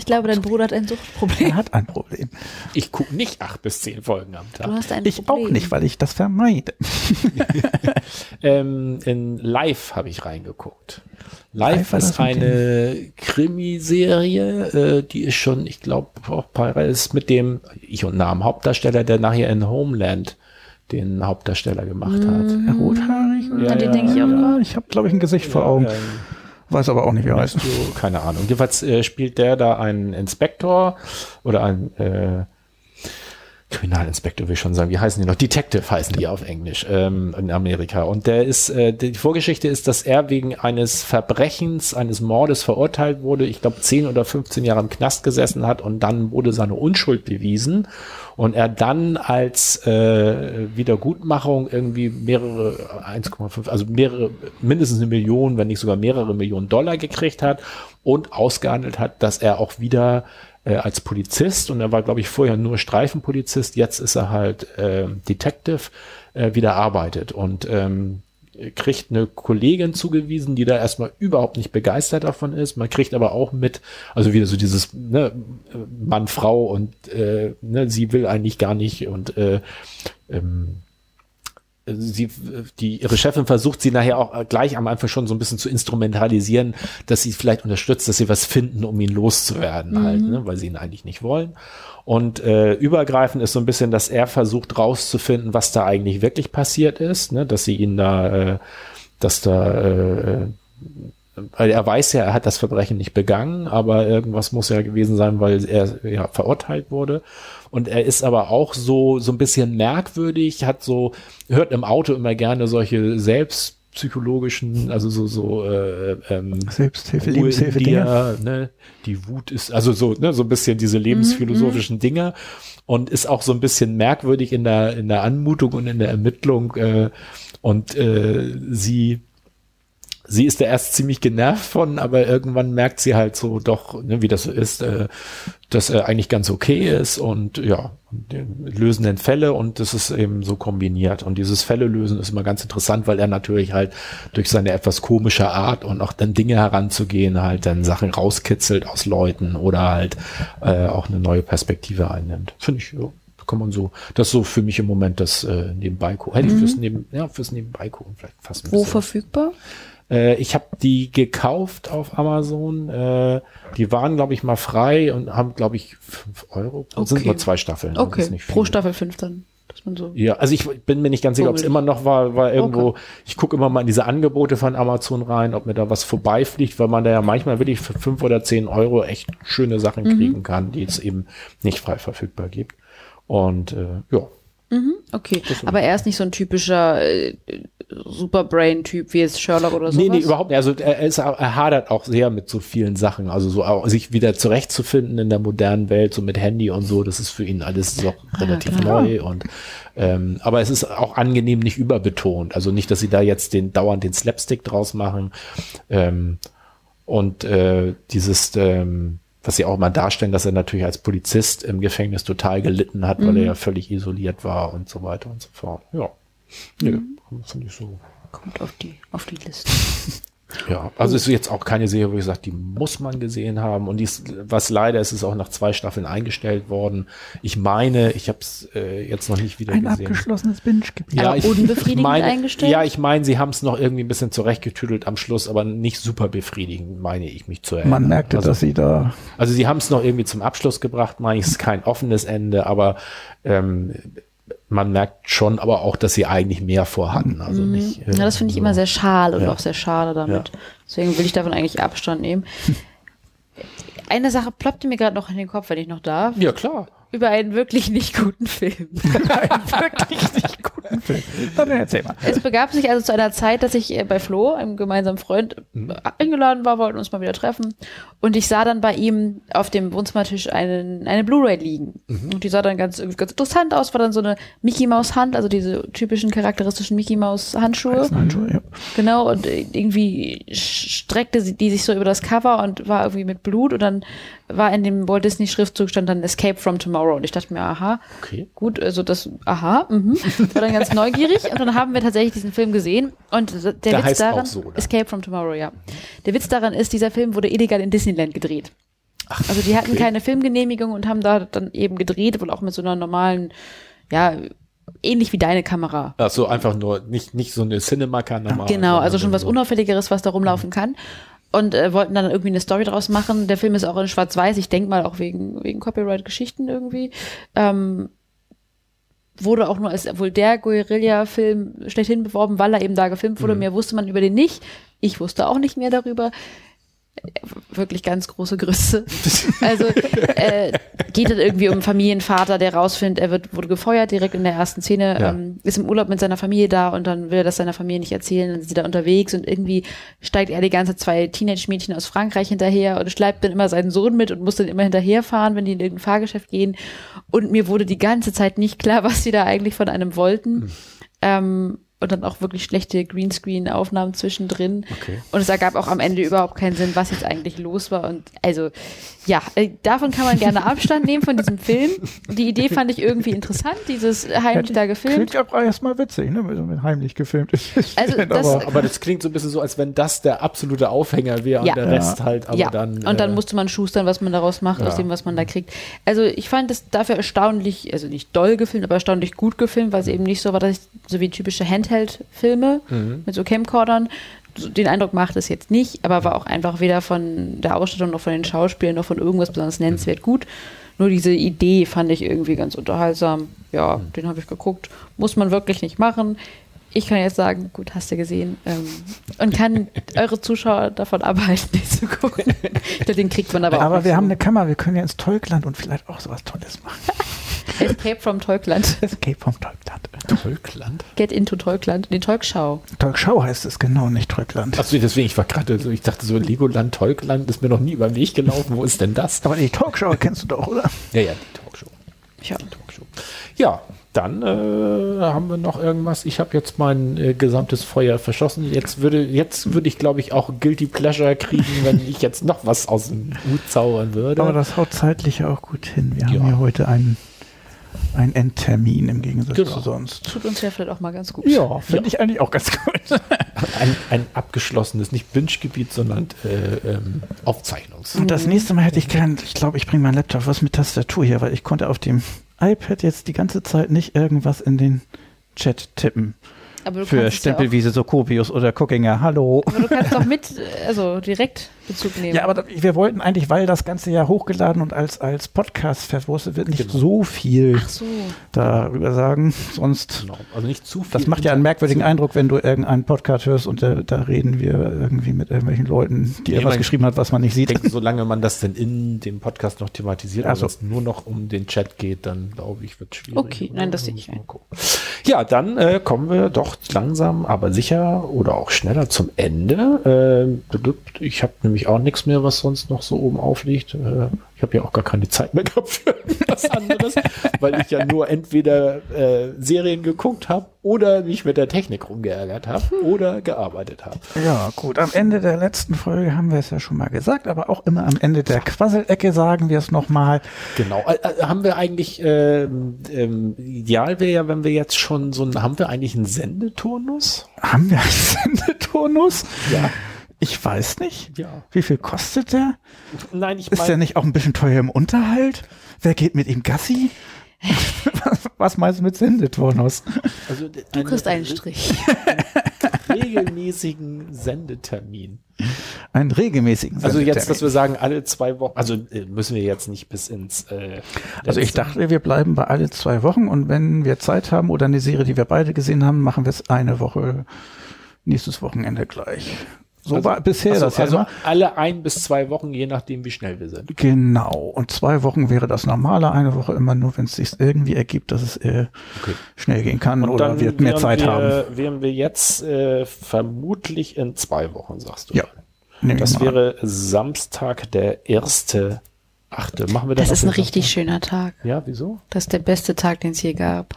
Ich glaube, dein Bruder hat ein Suchtproblem. Er hat ein Problem. Ich gucke nicht acht bis zehn Folgen am Tag. Du hast ein ich Problem. auch nicht, weil ich das vermeide. ähm, in Live habe ich reingeguckt. Live, Live ist eine Krimiserie, äh, die ist schon, ich glaube, auch ist mit dem ich und Namen Hauptdarsteller, der nachher in Homeland den Hauptdarsteller gemacht hat. Mhm. Rothaarig? Ja, ja, den denke ich auch. Ja, ich habe, glaube ich, ein Gesicht vor Augen. Weiß aber auch nicht, wie er heißt. Keine Ahnung. Jedenfalls äh, spielt der da einen Inspektor oder ein, äh, Kriminalinspektor will ich schon sagen, wie heißen die noch? Detective heißen die auf Englisch ähm, in Amerika. Und der ist, äh, die Vorgeschichte ist, dass er wegen eines Verbrechens, eines Mordes verurteilt wurde, ich glaube 10 oder 15 Jahre im Knast gesessen hat und dann wurde seine Unschuld bewiesen und er dann als äh, Wiedergutmachung irgendwie mehrere 1,5, also mehrere, mindestens eine Million, wenn nicht sogar mehrere Millionen Dollar gekriegt hat und ausgehandelt hat, dass er auch wieder äh, als Polizist. Und er war, glaube ich, vorher nur Streifenpolizist, jetzt ist er halt äh, Detective, äh, wieder arbeitet. Und ähm, kriegt eine Kollegin zugewiesen, die da erstmal überhaupt nicht begeistert davon ist. Man kriegt aber auch mit, also wieder so dieses ne, Mann, Frau und äh, ne, sie will eigentlich gar nicht. Und äh, ähm, sie, die, ihre Chefin versucht sie nachher auch gleich am Anfang schon so ein bisschen zu instrumentalisieren, dass sie vielleicht unterstützt, dass sie was finden, um ihn loszuwerden mhm. halt, ne, weil sie ihn eigentlich nicht wollen. Und äh, übergreifend ist so ein bisschen, dass er versucht rauszufinden, was da eigentlich wirklich passiert ist, ne, dass sie ihn da, äh, dass da äh, weil er weiß ja, er hat das Verbrechen nicht begangen, aber irgendwas muss ja gewesen sein, weil er ja verurteilt wurde. Und er ist aber auch so, so ein bisschen merkwürdig, hat so, hört im Auto immer gerne solche selbstpsychologischen, also so, so, äh, ähm, Selbsthilfe, Lebenshilfe, dir, ne? Die Wut ist, also so, ne, so ein bisschen diese lebensphilosophischen mhm. Dinge und ist auch so ein bisschen merkwürdig in der, in der Anmutung und in der Ermittlung, äh, und äh, sie sie ist da erst ziemlich genervt von, aber irgendwann merkt sie halt so doch, ne, wie das ist, äh, dass er eigentlich ganz okay ist und ja, lösen den Fälle und das ist eben so kombiniert. Und dieses Fälle lösen ist immer ganz interessant, weil er natürlich halt durch seine etwas komische Art und auch dann Dinge heranzugehen, halt dann Sachen rauskitzelt aus Leuten oder halt äh, auch eine neue Perspektive einnimmt. Finde ich, ja, kann man so, das ist so für mich im Moment das äh, Nebenbei gucken. Hätte ich fürs, mhm. Neben, ja, fürs Nebenbei gucken vielleicht fast. Wo verfügbar? Äh, ich habe die gekauft auf Amazon. Äh, die waren, glaube ich, mal frei und haben, glaube ich, fünf Euro. Das okay. sind nur zwei Staffeln. Okay, pro Staffel fünf dann. So ja, also ich bin mir nicht ganz sicher, ob es immer noch war, war irgendwo, okay. ich gucke immer mal in diese Angebote von Amazon rein, ob mir da was vorbeifliegt, weil man da ja manchmal wirklich für fünf oder zehn Euro echt schöne Sachen mhm. kriegen kann, die es eben nicht frei verfügbar gibt. Und äh, ja, Mhm, okay, aber er ist nicht so ein typischer äh, Superbrain-Typ wie jetzt Sherlock oder so. Nee, nee, überhaupt nicht. Also er, ist, er hadert auch sehr mit so vielen Sachen. Also so auch sich wieder zurechtzufinden in der modernen Welt, so mit Handy und so, das ist für ihn alles so ah, relativ genau. neu. Und ähm, aber es ist auch angenehm nicht überbetont. Also nicht, dass sie da jetzt den dauernd den Slapstick draus machen. Ähm, und äh, dieses ähm, was sie auch mal darstellen, dass er natürlich als Polizist im Gefängnis total gelitten hat, mhm. weil er ja völlig isoliert war und so weiter und so fort. Ja. Mhm. Finde ich so. Kommt auf die, auf die Liste. Ja, also ist jetzt auch keine Serie, wo ich sage, die muss man gesehen haben. Und die ist, was leider ist, ist auch nach zwei Staffeln eingestellt worden. Ich meine, ich habe es äh, jetzt noch nicht wieder ein gesehen. Ein abgeschlossenes Binge-Gebiet. Ja, ich, unbefriedigend meine, eingestellt? Ja, ich meine, sie haben es noch irgendwie ein bisschen zurechtgetüdelt am Schluss, aber nicht super befriedigend, meine ich mich zu erinnern. Man merkte, also, dass sie da. Also sie haben es noch irgendwie zum Abschluss gebracht, meine ich, es ist kein offenes Ende, aber ähm, man merkt schon aber auch, dass sie eigentlich mehr vorhatten. Also mhm. nicht, äh, ja, das finde ich so. immer sehr schade und ja. auch sehr schade damit. Ja. Deswegen will ich davon eigentlich Abstand nehmen. Eine Sache ploppte mir gerade noch in den Kopf, wenn ich noch darf. Ja, klar. Über einen wirklich nicht guten Film. einen wirklich nicht guten Film. Dann erzähl mal. Es begab sich also zu einer Zeit, dass ich äh, bei Flo, einem gemeinsamen Freund, mhm. eingeladen war, wollten uns mal wieder treffen. Und ich sah dann bei ihm auf dem Wohnzimmertisch einen, eine Blu-ray liegen. Mhm. Und die sah dann ganz, ganz interessant aus, war dann so eine Mickey Maus Hand, also diese typischen charakteristischen Mickey Maus Handschuhe. Handschuhe ja. Genau, und irgendwie streckte sie die sich so über das Cover und war irgendwie mit Blut und dann war in dem Walt Disney Schriftzug stand dann Escape from Tomorrow und ich dachte mir, aha, okay. gut, also das, aha, mhm. war dann ganz neugierig und dann haben wir tatsächlich diesen Film gesehen und der, der Witz daran, so, Escape from Tomorrow, ja. Der Witz daran ist, dieser Film wurde illegal in Disneyland gedreht. Ach, also die hatten okay. keine Filmgenehmigung und haben da dann eben gedreht, wohl auch mit so einer normalen, ja, ähnlich wie deine Kamera. Ach so, einfach nur, nicht, nicht so eine Cinema-Kamera. Genau, also schon was Unauffälligeres, was da rumlaufen kann und äh, wollten dann irgendwie eine Story draus machen. Der Film ist auch in Schwarz-Weiß, ich denke mal auch wegen, wegen Copyright-Geschichten irgendwie. Ähm, wurde auch nur als wohl der Guerilla-Film schlechthin beworben, weil er eben da gefilmt wurde. Mhm. Mehr wusste man über den nicht. Ich wusste auch nicht mehr darüber. Wirklich ganz große Grüße. Also äh, geht es irgendwie um einen Familienvater, der rausfindet, er wird, wurde gefeuert direkt in der ersten Szene, Ja. ähm, ist im Urlaub mit seiner Familie da und dann will er das seiner Familie nicht erzählen, dann sind sie da unterwegs und irgendwie steigt er die ganze zwei Teenage-Mädchen aus Frankreich hinterher und schleift dann immer seinen Sohn mit und muss dann immer hinterherfahren, wenn die in irgendein Fahrgeschäft gehen. Und mir wurde die ganze Zeit nicht klar, was sie da eigentlich von einem wollten. Ähm, und dann auch wirklich schlechte Greenscreen-Aufnahmen zwischendrin. Okay. Und es ergab auch am Ende überhaupt keinen Sinn, was jetzt eigentlich los war. Und also, ja, äh, davon kann man gerne Abstand nehmen von diesem Film. Die Idee fand ich irgendwie interessant, dieses heimlich da gefilmt. Klingt aber erstmal witzig, ne? wenn heimlich gefilmt ist. Also das- aber, Aber das klingt so ein bisschen so, als wenn das der absolute Aufhänger wäre Ja. und der Rest halt aber ja, dann. und dann äh, musste man schustern, was man daraus macht, Ja. aus dem, was man da kriegt. Also ich fand es dafür erstaunlich, also nicht doll gefilmt, aber erstaunlich gut gefilmt, weil es eben nicht so war, dass ich so wie typische Handheld-Filme Mhm. mit so Camcordern, den Eindruck macht es jetzt nicht, aber war auch einfach weder von der Ausstattung noch von den Schauspielern noch von irgendwas besonders nennenswert gut. Nur diese Idee fand ich irgendwie ganz unterhaltsam. Ja, Mhm. den habe ich geguckt. Muss man wirklich nicht machen. Ich kann jetzt sagen, gut, hast du gesehen. Ähm, und kann eure Zuschauer davon abhalten, den zu gucken. Den kriegt man aber auch. aber wir so. haben eine Kammer, wir können ja ins Tolkland und vielleicht auch sowas Tolles machen. Escape from Tolkland. Escape vom Tolkland. Tolkland. Get into Tolkland. Die Tolkschau. Tolkschau heißt es genau, nicht Tolkland. Achso, deswegen, ich war gerade so, ich dachte so, Legoland, Tolkland ist mir noch nie über den Weg gelaufen. Wo ist denn das? Aber die Talkshow kennst du doch, oder? Ja, ja, die Talkshow. Ja. Talkshow. Ja, dann äh, haben wir noch irgendwas. Ich habe jetzt mein äh, gesamtes Feuer verschossen. Jetzt würde, jetzt würde ich, glaube ich, auch Guilty Pleasure kriegen, wenn ich jetzt noch was aus dem Hut zaubern würde. Aber das haut zeitlich auch gut hin. Wir Ja. haben ja heute einen, einen Endtermin im Gegensatz Genau. zu sonst. Tut uns ja vielleicht auch mal ganz gut. Ja, finde ich eigentlich auch ganz gut. ein, ein abgeschlossenes, nicht Binge-Gebiet, sondern äh, ähm, Aufzeichnungs. Und das nächste Mal hätte ich gern, ich glaube, ich bringe meinen Laptop was mit Tastatur hier, weil ich konnte auf dem iPad jetzt die ganze Zeit nicht irgendwas in den Chat tippen. Aber du Für kannst es ja auch, Stempelwiese Sokopius oder Cookinger. Hallo. aber du kannst doch mit, äh, also direkt Bezug nehmen. Ja, aber da- wir wollten eigentlich, weil das ganze ja hochgeladen und als, als Podcast verwurstet wird, nicht Genau. so viel so. darüber sagen. Sonst, Genau. Also nicht zu viel. das macht ja einen merkwürdigen Eindruck, wenn du irgendeinen Podcast hörst und da, da reden wir irgendwie mit irgendwelchen Leuten, die Ja, etwas geschrieben hat, was man nicht Ich sieht. denke, solange man das denn in dem Podcast noch thematisiert, also es nur noch um den Chat geht, dann glaube ich, wird es schwierig. Okay, nein, das sehe ich ein. Ja, dann äh, kommen wir doch langsam, aber sicher oder auch schneller zum Ende. Äh, ich habe nämlich auch nichts mehr, was sonst noch so oben aufliegt. Äh, ich habe ja auch gar keine Zeit mehr gehabt für was anderes, weil ich ja nur entweder äh, Serien geguckt habe oder mich mit der Technik rumgeärgert habe oder gearbeitet habe. Ja, gut. Am Ende der letzten Folge haben wir es ja schon mal gesagt, aber auch immer am Ende der Quasselecke sagen wir es nochmal. Genau. Äh, äh, haben wir eigentlich, ähm, ähm, ideal wäre ja, wenn wir jetzt schon so ein, haben wir eigentlich einen Sendeturnus? Haben wir einen Sendeturnus? Ja. Ich weiß nicht. Ja. Wie viel kostet der? Nein, ich Ist der nicht auch ein bisschen teuer im Unterhalt? Wer geht mit ihm Gassi? Was meinst du mit Sendeturnus? also Du kriegst einen Strich. regelmäßigen Sendetermin. Einen regelmäßigen Also jetzt, dass Sendetermin. wir sagen, alle zwei Wochen, also äh, müssen wir jetzt nicht bis ins, äh, Also ich dachte, wir bleiben bei alle zwei Wochen und wenn wir Zeit haben oder eine Serie, die wir beide gesehen haben, machen wir es eine Woche, nächstes Wochenende gleich. So also, war bisher also, das ja also immer. alle ein bis zwei Wochen, je nachdem, wie schnell wir sind. Genau. Und zwei Wochen wäre das normale, eine Woche immer nur, wenn es sich irgendwie ergibt, dass es äh, Okay. schnell gehen kann Und oder dann wir mehr Zeit wir, haben. Wären wir jetzt äh, vermutlich in zwei Wochen, sagst du. Ja. Das wäre Samstag, der erste Achte. Machen wir das Das ist ein richtig Samstag? schöner Tag. Ja, wieso? Das ist der beste Tag, den es je gab.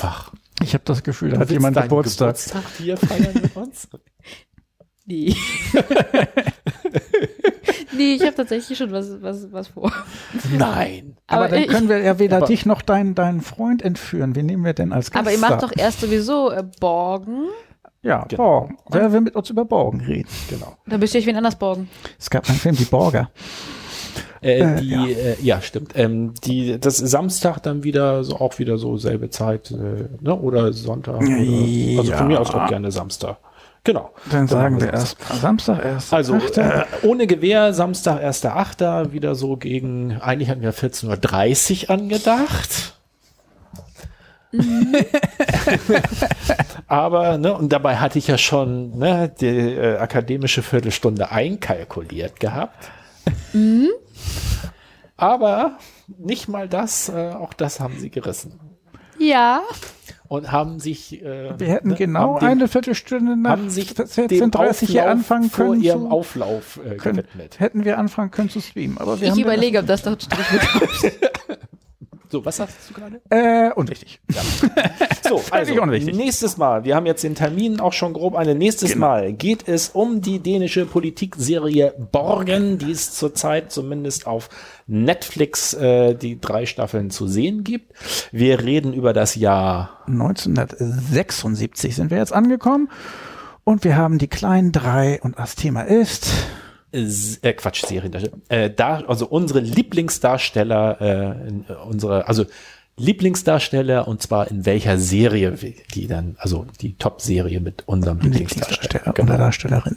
Ach, Ich habe das Gefühl, da hat jemand Geburtstag. Geburtstag hier feiern mit uns? Nee. nee, ich habe tatsächlich schon was, was, was vor. Nein. Aber, Aber dann ich- können wir ja weder Aber- dich noch deinen, deinen Freund entführen. Wen nehmen wir denn als Gast? Aber ihr macht doch erst sowieso äh, Borgen. Ja, Genau. Borgen. Wer will mit uns über Borgen reden? Genau. Da müsst ihr euch wen anders borgen. Es gab einen Film, die Borger. Äh, Äh, die, ja. ja. Äh, ja, stimmt. Ähm, die, das Samstag dann wieder so auch wieder so selbe Zeit, äh, ne? Oder Sonntag. Oder, also Ja. von mir aus auch gerne Samstag. Genau. Dann sagen wir erst Samstag erst. Also äh, ohne Gewehr, Samstag, 1.8. wieder so gegen, eigentlich hatten wir 14.30 Uhr angedacht. Aber, ne, und dabei hatte ich ja schon ne, die äh, akademische Viertelstunde einkalkuliert gehabt. Aber nicht mal das, äh, auch das haben sie gerissen. Ja. Und haben sich. Äh, Wir hätten ne, genau dem- eine Viertelstunde nach haben sich 14.30 hier anfangen vor können. ihrem zu, Auflauf äh, können gewidmet. hätten wir anfangen können zu streamen. Aber wir Ich haben überlege, ob das doch Strich bekommt. So, was sagst du gerade? Äh, unwichtig. So, also unwichtig. nächstes Mal, wir haben jetzt den Termin auch schon grob eine. Nächstes Genau. Mal geht es um die dänische Politikserie Borgen, die es zurzeit zumindest auf Netflix äh, die drei Staffeln zu sehen gibt. Wir reden über das Jahr 1976 sind wir jetzt angekommen. Und wir haben die kleinen drei und das Thema ist äh, Quatsch, Seriendarsteller. Äh, da, also unsere Lieblingsdarsteller, äh, äh, unsere, also Lieblingsdarsteller und zwar in welcher Serie die dann, also die Top-Serie mit unserem Lieblingsdarsteller. Lieblingsdarsteller oder Darstellerin.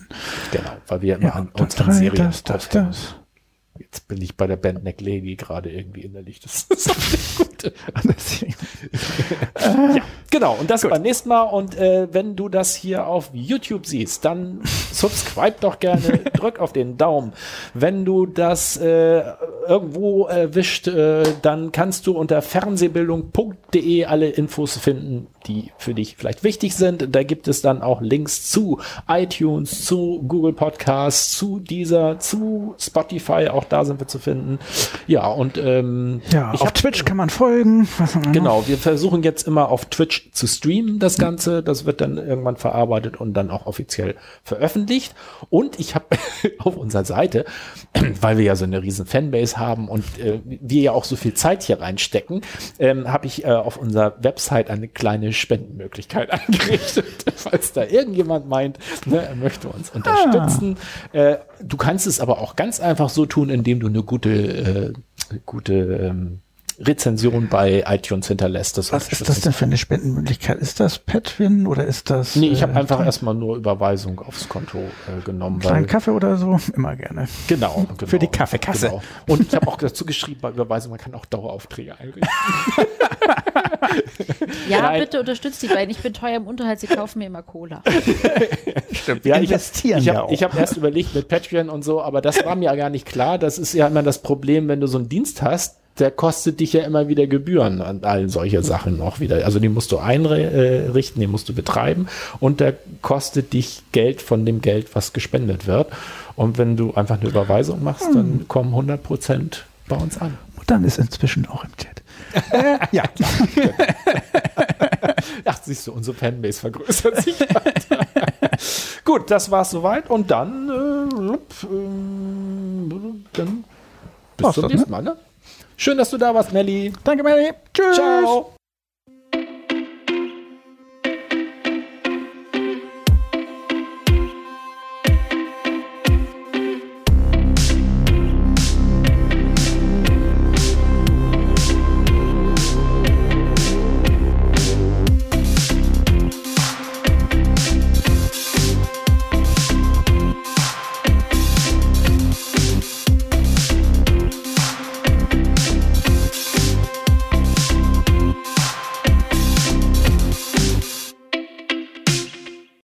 Genau, weil wir immer Ja, an, uns an Serien das, das, das. Jetzt bin ich bei der Band Neck Lady gerade irgendwie innerlich. Das ist auch nicht gut. ja, genau. Und das beim nächsten Mal. Und äh, wenn du das hier auf YouTube siehst, dann subscribe doch gerne, drück auf den Daumen. Wenn du das äh, irgendwo erwischt, äh, dann kannst du unter fernsehbildung.de alle Infos finden, die für dich vielleicht wichtig sind. Da gibt es dann auch Links zu iTunes, zu Google Podcasts, zu dieser, zu Spotify. Auch da sind wir zu finden. Ja, und ähm, Ja, auf hab- Twitch kann man folgen. Genau, wir versuchen jetzt immer auf Twitch zu streamen, das Ganze. Das wird dann irgendwann verarbeitet und dann auch offiziell veröffentlicht. Und ich habe auf unserer Seite, weil wir ja so eine riesen Fanbase haben und äh, wir ja auch so viel Zeit hier reinstecken, ähm, habe ich äh, auf unserer Website eine kleine Spendenmöglichkeit eingerichtet. Falls da irgendjemand meint, ne, er möchte uns unterstützen. Äh, du kannst es aber auch ganz einfach so tun, indem du eine gute, äh, gute ähm, Rezension bei iTunes hinterlässt. Das Was ist das denn für eine Spendenmöglichkeit? Ist das Petwin oder ist das Nee, ich habe äh, einfach erstmal nur Überweisung aufs Konto äh, genommen. kleinen Kaffee oder so? Immer gerne. genau, genau. Für die Kaffeekasse. Genau. Und ich habe auch dazu geschrieben, bei Überweisung, man kann auch Daueraufträge einrichten. Ja, Nein. bitte unterstützt die beiden. Ich bin teuer im Unterhalt, sie kaufen mir immer Cola. Stimmt. Ja, investieren ich ja habe auch. ich hab erst überlegt mit Patreon und so, aber das war mir ja gar nicht klar. Das ist ja immer das Problem, wenn du so einen Dienst hast, der kostet dich ja immer wieder Gebühren an all solche Sachen auch wieder. Also die musst du einrichten, die musst du betreiben und der kostet dich Geld von dem Geld, was gespendet wird. Und wenn du einfach eine Überweisung machst, Hm. dann kommen 100 Prozent bei uns an. Und dann ist inzwischen auch im Chat. äh, ja, Ach, siehst du, unsere Fanbase vergrößert sich weiter. Gut, das war's soweit und dann, äh, ähm, dann bis zum nächsten Mal. Ne? Schön, dass du da warst, Melli. danke, Mary. Tschüss. Ciao.